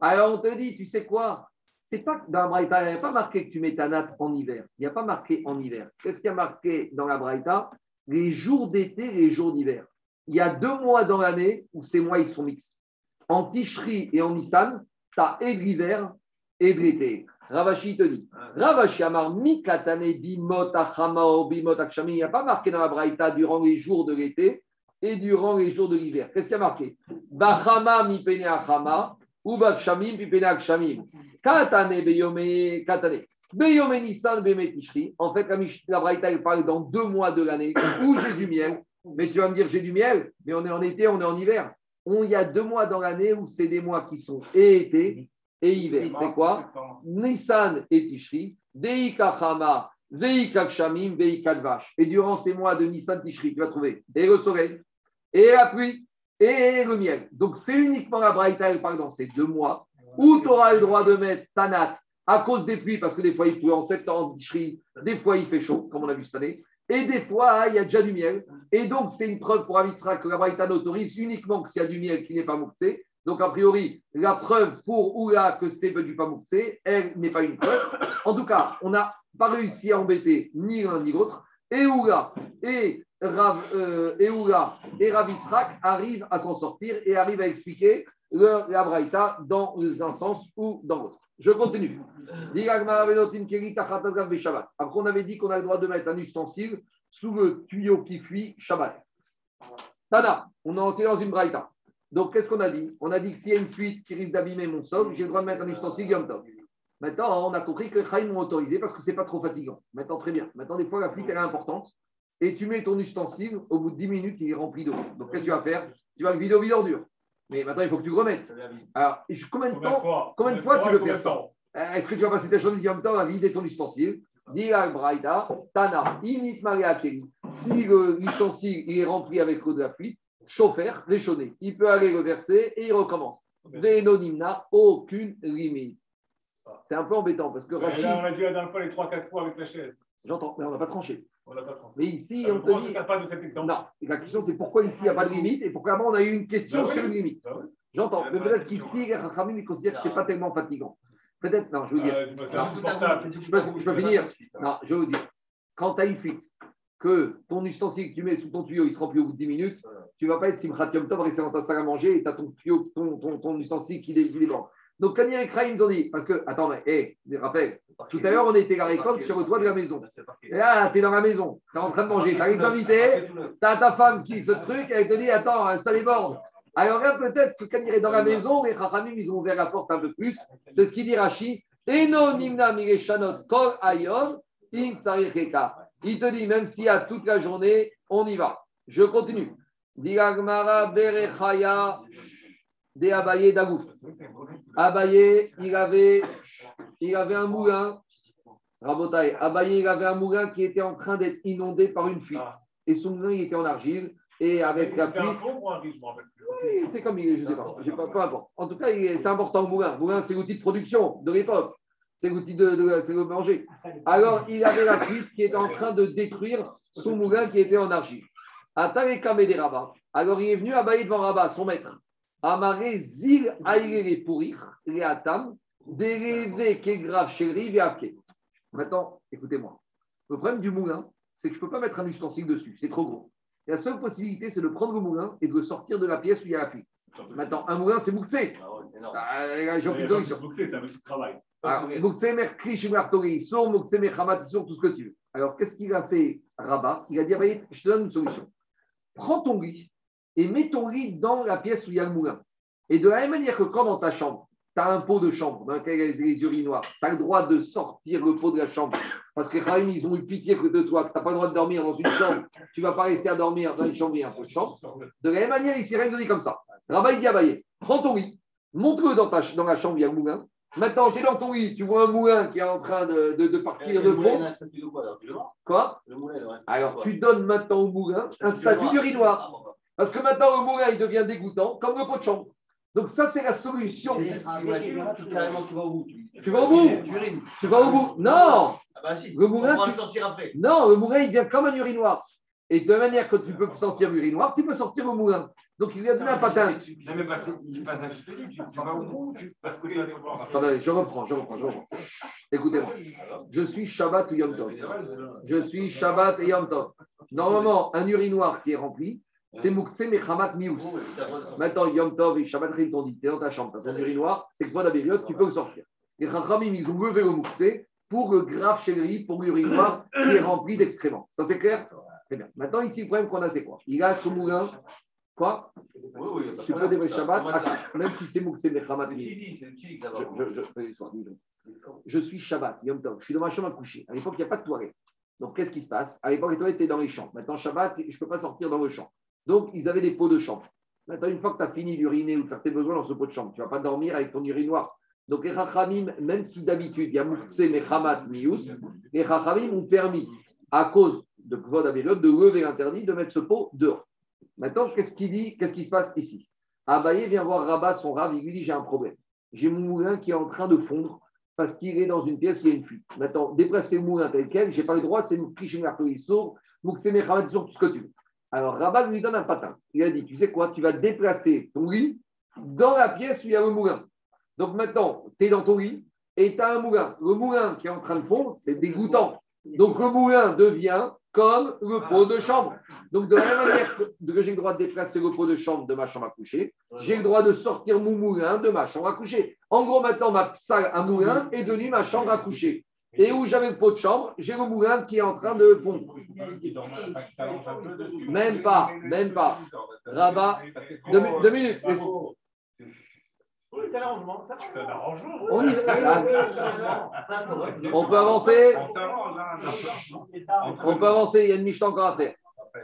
Alors on te dit, tu sais quoi? C'est pas dans la Braïta, il n'y a pas marqué que tu mets ta natte en hiver. Il n'y a pas marqué en hiver. Qu'est-ce qu'il y a marqué dans la Braïta? Les jours d'été et les jours d'hiver. Il y a deux mois dans l'année où ces mois ils sont mixtes. En Tishri et en Nissan, et de l'hiver et de l'été. Ravashi te dit, Ravashi Amar Mikatane Bimot Bimot Akshami, il n'y a pas marqué dans la Braïta durant les jours de l'été et durant les jours de l'hiver. Qu'est-ce qu'il y a marqué? Bachama mi pene achama ou bakshamim mi pene akshamim. Katane beyome katane. Beyome Nissan beme Tishri. En fait, la Braïta elle parle dans deux mois de l'année où j'ai du miel. Mais tu vas me dire j'ai du miel, mais on est en été, on est en hiver. On, il y a deux mois dans l'année où c'est des mois qui sont et été et hiver. C'est quoi Nissan et Tishri, Deika Chama, Veika Kshamim, Veika Dvash. Et durant ces mois de Nissan Tishri, tu vas trouver et le soleil, et la pluie, et le miel. Donc c'est uniquement la Braïta, elle parle dans ces deux mois où tu auras le droit de mettre Tanat à cause des pluies, parce que des fois il pleut en septembre, Tishri, des fois il fait chaud, comme on a vu cette année, et des fois il y a déjà du miel. Et donc c'est une preuve pour Avitsra que la Braïta n'autorise uniquement que s'il y a du miel qui n'est pas mouxé. Donc, a priori, la preuve pour Oula que c'était du Pamouxé, elle n'est pas une preuve. En tout cas, on n'a pas réussi à embêter ni l'un ni l'autre. Et Oula et, Rav, euh, et, et arrivent à s'en sortir et arrivent à expliquer le, la Braïta dans un sens ou dans l'autre. Je continue. Après, on avait dit qu'on a le droit de mettre un ustensile sous le tuyau qui fuit Shabbat. Tana, on a enseigné dans une Braïta. Donc, qu'est-ce qu'on a dit? On a dit que s'il y a une fuite qui risque d'abîmer mon sol, j'ai le droit de mettre un ustensile Yom Tov. Maintenant, on a compris que les Chaim m'ont autorisé parce que ce n'est pas trop fatigant. Maintenant, très bien. Maintenant, des fois, la fuite, elle est importante. Et tu mets ton ustensile, au bout de 10 minutes, il est rempli d'eau. Donc, qu'est-ce que tu vas faire? Tu vas le vider au vide ordure. Mais maintenant, il faut que tu le remettes. Alors, combien de temps
fois
combien de fois tu veux faire ça
temps?
Est-ce que tu vas passer ta journée Yom Tov à vider ton ustensile? Dis à Braïda, Tana, Init Maria Keri. Si le- l'ustensile il est rempli avec l'eau de la fuite, chauffer, l'échaudé. Il peut aller le verser et il recommence. Vénonimna, aucune limite. C'est un peu embêtant parce que Rachid,
Là, on a dit la dernière fois les 3-4 fois avec la chaise.
j'entends, mais on n'a pas tranché.
On l'a pas tranché.
Mais ici, on te dit.
pas de cet exemple?
Non, la question c'est pourquoi ici il n'y a pas de limite et pourquoi avant on a eu une question
oui.
sur une limite.
Oui.
J'entends,
y
mais peut-être qu'ici, les Rachamim, considèrent que ce n'est pas tellement fatigant. Peut-être, non, je veux dire.
Euh.
Je peux, finir Non, je veux dire, quand tu as une fuite, que ton ustensile que tu mets sous ton tuyau, il se remplit au bout de 10 minutes, tu ne vas pas être Simchat Yom Tov, rester dans ta salle à manger et tu as ton tuyau, ton, ton, ton ustensile qui déborde. Donc, quand il y a les Kraïm, ils ont dit, parce que, attends, mais, hé, rappelle, tout à l'heure, on était à récolte sur le toit de la maison. Et là, tu es dans la maison, tu es en train de manger, tu as les invités, tu as ta femme qui se truc, elle te dit, attends, ça déborde. Alors là, peut-être que quand il est dans la maison, les Chachamim, ils ont ouvert la porte un peu plus. C'est ce qu'il dit Rashi. Eno nimna mireshanot kol ayom in. Il te dit, même s'il y a toute la journée, on y va. Je continue. Diragmara berechaya de Abaye Dagouf. Abaye, il avait, il avait un moulin. Rabotaï, Abaye, il avait un moulin qui était en train d'être inondé par une fuite. Et son moulin, il était en argile. Et avec la
C'était
fuite,
pauvre ou un riche, je m'en rappelle plus.
il était comme il est, je ne sais pas. J'ai pas peu importe. En tout cas, c'est important le moulin. Le moulin, c'est l'outil de production de l'époque. C'est l'outil de, manger. Alors, il avait la fuite qui était en train de détruire son moulin qui était en argile. Atareka Rabat. Alors, il est venu abayer devant Rabat, son maître. Amaré zil aïré pourrir, atam, dérivé kegrave chéri viavke. Maintenant, écoutez-moi. Le problème du moulin, c'est que je ne peux pas mettre un ustensile dessus. C'est trop gros. La seule possibilité, c'est de prendre le moulin et de le sortir de la pièce où il y a la fuite. Maintenant, un moulin, c'est Mouktsé. Ah, solution.
donc, c'est un de travail.
Alors, Mouktsé, Merkri, Shimartori, Sour, Mouktsé, Mechamat, Sour, tout ce que tu veux. Alors, qu'est-ce qu'il a fait, Rabat? Il a dit, je te donne une solution. Prends ton lit et mets ton lit dans la pièce où il y a le moulin. Et de la même manière que quand dans ta chambre, tu as un pot de chambre dans lequel il y a les urinoirs, tu as le droit de sortir le pot de la chambre. Parce que les Rahim, ils ont eu pitié que de toi, que tu n'as pas le droit de dormir dans une chambre. Tu ne vas pas rester à dormir dans une chambre et un pot de chambre. De la même manière, ici, rien ne dit comme ça. Rabat, il dit à Baye, prends ton lit, monte-le dans, ta, dans la chambre, il y a le moulin. Maintenant, tu es dans ton lit, tu vois un moulin qui est en train de, de, de partir de fond. Quoi Alors, tu donnes maintenant au moulin un statut d'urinoir. Parce que maintenant, le moulin, il devient dégoûtant, comme le pot de chambre. Donc, ça, c'est la solution.
Tu vas au bout.
Tu vas au bout.
Tu urines.
Tu vas au bout. Non
Ah bah si.
Le moulin,
On pourra
tu-
le sortir après.
Non, le moulin, il devient comme un urinoir. Et de manière que tu peux sortir l'urinoir, tu peux sortir au moulin. Donc il lui a donné un patin.
Non, mais à tu tu vas au bout, parce que tu.
Attendez, je reprends, je reprends, je reprends. Écoutez-moi. Je suis Shabbat ou Yom Tov. Je suis Shabbat et Yom Tov. Normalement, un urinoir qui est rempli, c'est Moukse Mechamat Mius. Maintenant, Yom Tov et Shabbat Rim t'ont dit, t'es dans ta chambre, t'as ton urinoir, c'est que toi, la période, tu peux le sortir. Les Chachamim, ils ont levé le Moukse pour le grave chéri, pour l'urinoir qui est rempli d'excréments. Ça, c'est clair Très bien. Maintenant, ici, le problème qu'on a, c'est quoi Il a son moulin. Quoi Tu peux démarrer Shabbat, attends, même si c'est Moukse Mechamat donc. Je suis Shabbat, Yom Tov. Je suis dans ma chambre à coucher. À l'époque, il n'y a pas de toilette. Donc, qu'est-ce qui se passe? À l'époque, les toilettes étaient dans les champs. Maintenant, Shabbat, je ne peux pas sortir dans le champ. Donc, ils avaient des pots de chambre. Maintenant, une fois que tu as fini d'uriner ou de faire tes besoins dans ce pot de chambre, tu ne vas pas dormir avec ton urinoir. Donc, les même si d'habitude, il y a Moukse, Mechamat, Mius, les Chachamim ont permis, à cause de Kvod de lever l'interdit de mettre ce pot dehors. Maintenant, qu'est-ce qu'il dit Qu'est-ce qui se passe ici? Abaye vient voir Rabat, son rave, il lui dit J'ai un problème. J'ai mon moulin qui est en train de fondre parce qu'il est dans une pièce où il y a une fuite. Maintenant, déplacer le moulin tel quel, je n'ai pas le droit, c'est Moukrish Mertoïsour, Moukse Mechamat, sur tout ce que tu veux. Alors, Rabat lui donne un patin. Il a dit Tu sais quoi Tu vas déplacer ton lit dans la pièce où il y a le moulin. Donc maintenant, tu es dans ton lit et tu as un moulin. Le moulin qui est en train de fondre, c'est dégoûtant. Donc le moulin devient comme le pot de chambre. Donc de la même manière que que j'ai le droit de déplacer le pot de chambre de ma chambre à coucher, j'ai le droit de sortir mon moulin de ma chambre à coucher. En gros, maintenant, ma salle à moulin est devenue ma chambre à coucher. Et où j'avais le pot de chambre, j'ai le moulin qui est en train de fondre. Même pas, même pas. Rabat, deux, deux minutes.
Oui, c'est l'arrangement. C'est un arrangement.
On y va. On peut avancer.
On s'arrange, hein.
On peut avancer, il y a une miche encore à faire.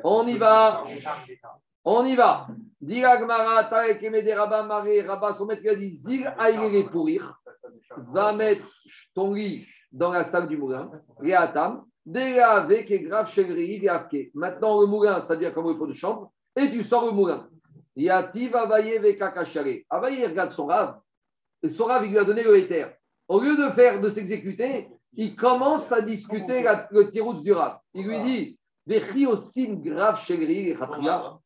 On y va. On y va. Dira Gmara, Tarek Emede Rabba Maré, Rabba, son maître lui a dit Zil Aïlé pourrir. Va mettre ton lit dans la salle du moulin. Réatam. Déjà avec et grave chez Maintenant, le moulin, devient comme le pot de chambre. Et tu sors le moulin. Yativ Avaye Vekakachare. Avaye regarde son rave. Et son rave, il lui a donné le éther. Au lieu de faire, de s'exécuter, il commence à discuter la- le tirouz du rave. Il lui dit Vechiosin grave chez Khatria.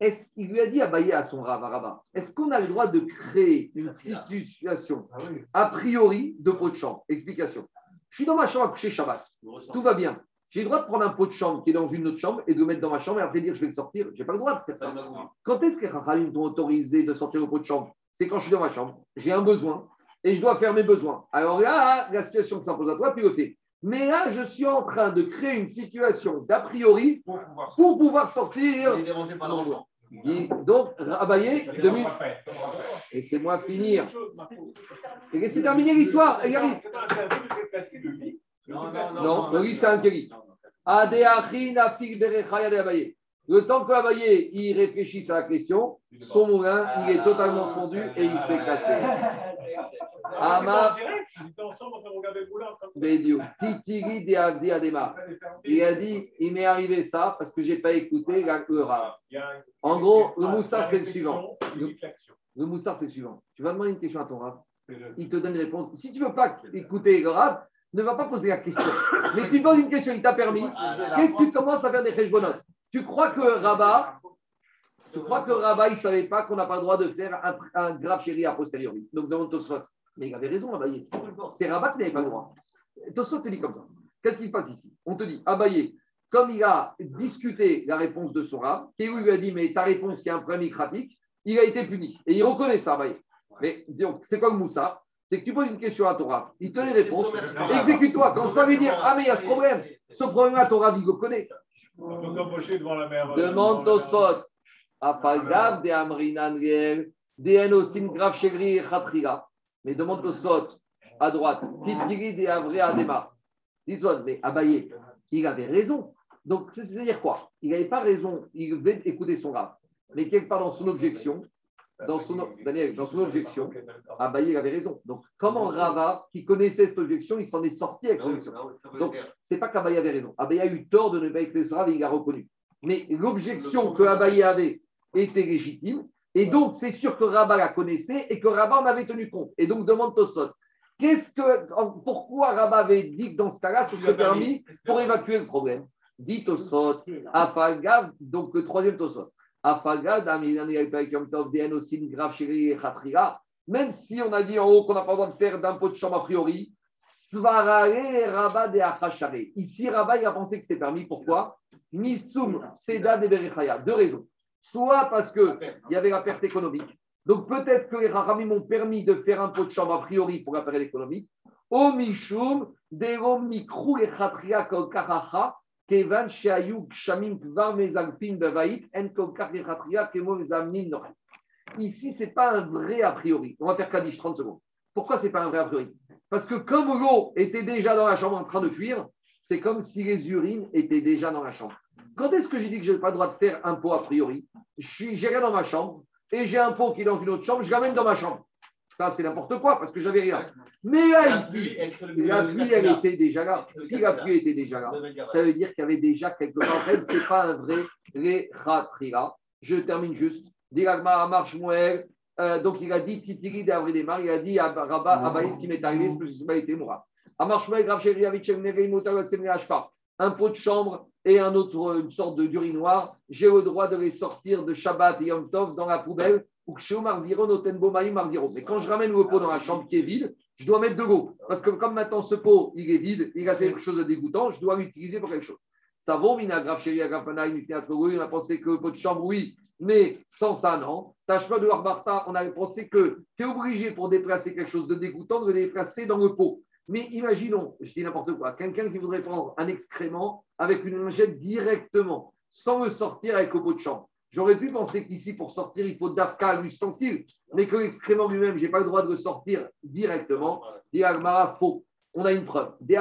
Est-ce qu'il lui a dit à Baye à son rave, à Rabat, est-ce qu'on a le droit de créer une situation a priori de pot de chambre? Explication. Je suis dans ma chambre à coucher Shabbat. Tout va bien. J'ai le droit de prendre un pot de chambre qui est dans une autre chambre et de le mettre dans ma chambre et après dire je vais le sortir. Je n'ai pas le droit de faire ça. Quand est-ce que les Chachamim t'ont autorisé de sortir le pot de chambre? C'est quand je suis dans ma chambre, j'ai un besoin et je dois faire mes besoins. Alors là, la situation qui s'impose à toi, tu le fais. Mais là, je suis en train de créer une situation d'a priori
Pour pouvoir
pour pouvoir sortir. Et Donc, Abaye, deux minutes. Laissez-moi finir. Et laissez terminer l'histoire. Il arrive.
C'est.
Non, non,
Non, c'est un kéli. Adéachina fig berechaya de Abaye. Le temps que Abaye il réfléchisse à la question, son moulin, il est totalement fondu et il s'est cassé. Ama
J'étais ensemble, on fait regarder le boulot. en train de-
Bedio, Titiri de Avdi Adema. Il a dit, il m'est arrivé ça parce que je n'ai pas écouté la le rave. En gros, le
Ah,
moussard, c'est le suivant. Le moussard, c'est le suivant. Tu vas demander une question à ton rave. Il te donne une réponse. Si tu ne veux pas écouter le rab, ne va pas poser la question. Mais tu poses une question, il t'a permis. Qu'est-ce que tu commences à faire des cheshbonot Tu crois que Rabat, tu crois que Rabat, il ne savait pas qu'on n'a pas le droit de faire un, un grave chéri a posteriori? Donc demande Tosfot. Mais il avait raison, Abaye. C'est Rabat qui n'avait pas le droit. Tosfot te dit comme ça. Qu'est-ce qui se passe ici? On te dit, Abaye, comme il a discuté la réponse de son rab, qui lui a dit, mais ta réponse, il y a un problème micratique, il a été puni. Et il reconnaît ça, Abaye. Mais donc, c'est quoi le moussa C'est que tu poses une question à ton rab, il te les réponses, exécute-toi. Quand on va lui dire, ah mais il y a ce problème, ce problème-là, ton rab, il le connaît.
Mer.
Demande Tosfot. Afalgav de Amrinan Riel, DNosin grave chegri khatriga. Mais demande Tosfot à droite. Titiri de Avre Adema. Dis-toi, mais Abaye, il avait raison. Donc, c'est- c'est-à-dire quoi? Il n'avait pas raison, il devait écouter son rab. Mais quelque part dans son objection, dans son, Daniel, dans son objection, Abaye avait raison. Donc, comment Rava, qui connaissait cette objection, il s'en est sorti avec cette objection Donc, c'est pas qu'Abaye avait raison. Abaye a eu tort de ne pas rave et il l'a reconnu. Mais l'objection que Abaye avait était légitime. Et donc, c'est sûr que Rabat la connaissait et que Rabat en avait tenu compte. Et donc, demande Tosot. Qu'est-ce que, pourquoi Rabat avait dit que dans ce cas-là, ce serait permis pour évacuer le problème? Dit Tosfot, Afagav, donc le troisième Tosfot. Même si on a dit en haut qu'on n'a pas le droit de faire d'impôt de chambre a priori. Ici, Rabat, a pensé que c'était permis. Pourquoi? Misum Seda. Deux raisons. Soit parce qu'il y avait la perte économique. Donc peut-être que les Rahamim ont permis de faire un pot de chambre a priori pour la perte économique. O Mishum, Derom Mikrou et Khatria Kol Karacha, Ici, ce n'est pas un vrai a priori. On va faire Kaddish 30 secondes. Pourquoi ce n'est pas un vrai a priori? Parce que comme l'eau était déjà dans la chambre en train de fuir, c'est comme si les urines étaient déjà dans la chambre. Quand est-ce que j'ai dit que je n'ai pas le droit de faire un pot a priori? J'ai rien dans ma chambre et j'ai un pot qui est dans une autre chambre, je l'amène dans ma chambre. Ça, c'est n'importe quoi parce que j'avais rien. Mais là, ici, la pluie, elle était déjà là. Si la pluie était déjà là, ça veut dire qu'il y avait déjà quelque chose. En fait, ce n'est pas un vrai. Je termine juste. Euh, donc il a dit Titiri d'Avridemar, il a dit à Rabat, à ce qui m'est arrivé, ce que pas été Moura. Un pot de chambre et un autre, une sorte de d'urinoir, j'ai le droit de les sortir de Shabbat et Yom Tov dans la poubelle Mais quand je ramène le pot dans la chambre qui est vide, je dois mettre de l'eau. Parce que comme maintenant ce pot, il est vide, il a quelque chose de dégoûtant, je dois l'utiliser pour quelque chose. Ça vaut, Mina Graf Chéri, on a pensé que le pot de chambre, oui, mais sans ça, non. Tâche-moi de Martha, on avait pensé que tu es obligé pour déplacer quelque chose de dégoûtant de le déplacer dans le pot. Mais imaginons, je dis n'importe quoi, quelqu'un qui voudrait prendre un excrément avec une lingette directement, sans le sortir avec le pot de chambre. J'aurais pu penser qu'ici, pour sortir, il faut d'Afka, l'ustensile, mais que l'excrément lui-même, je n'ai pas le droit de le sortir directement. Faux. On a une preuve. Des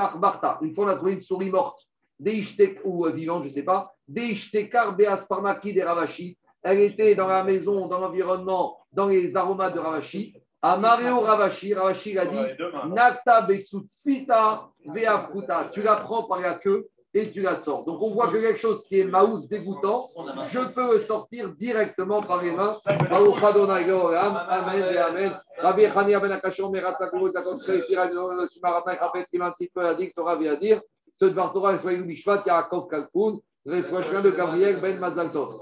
une fois on a trouvé une souris morte, des ou vivante, je ne sais pas, des Ishtekar, Beasparmaki, des Ravashi, elle était dans la maison, dans l'environnement, dans les aromates de Ravashi. À Mario Ravashi, Ravashi a dit Nata Betsutsita Veafkuta. Tu la prends par la queue et tu la sors. Donc on voit que quelque chose qui est maous dégoûtant, je peux sortir directement par les mains. Amen Amen.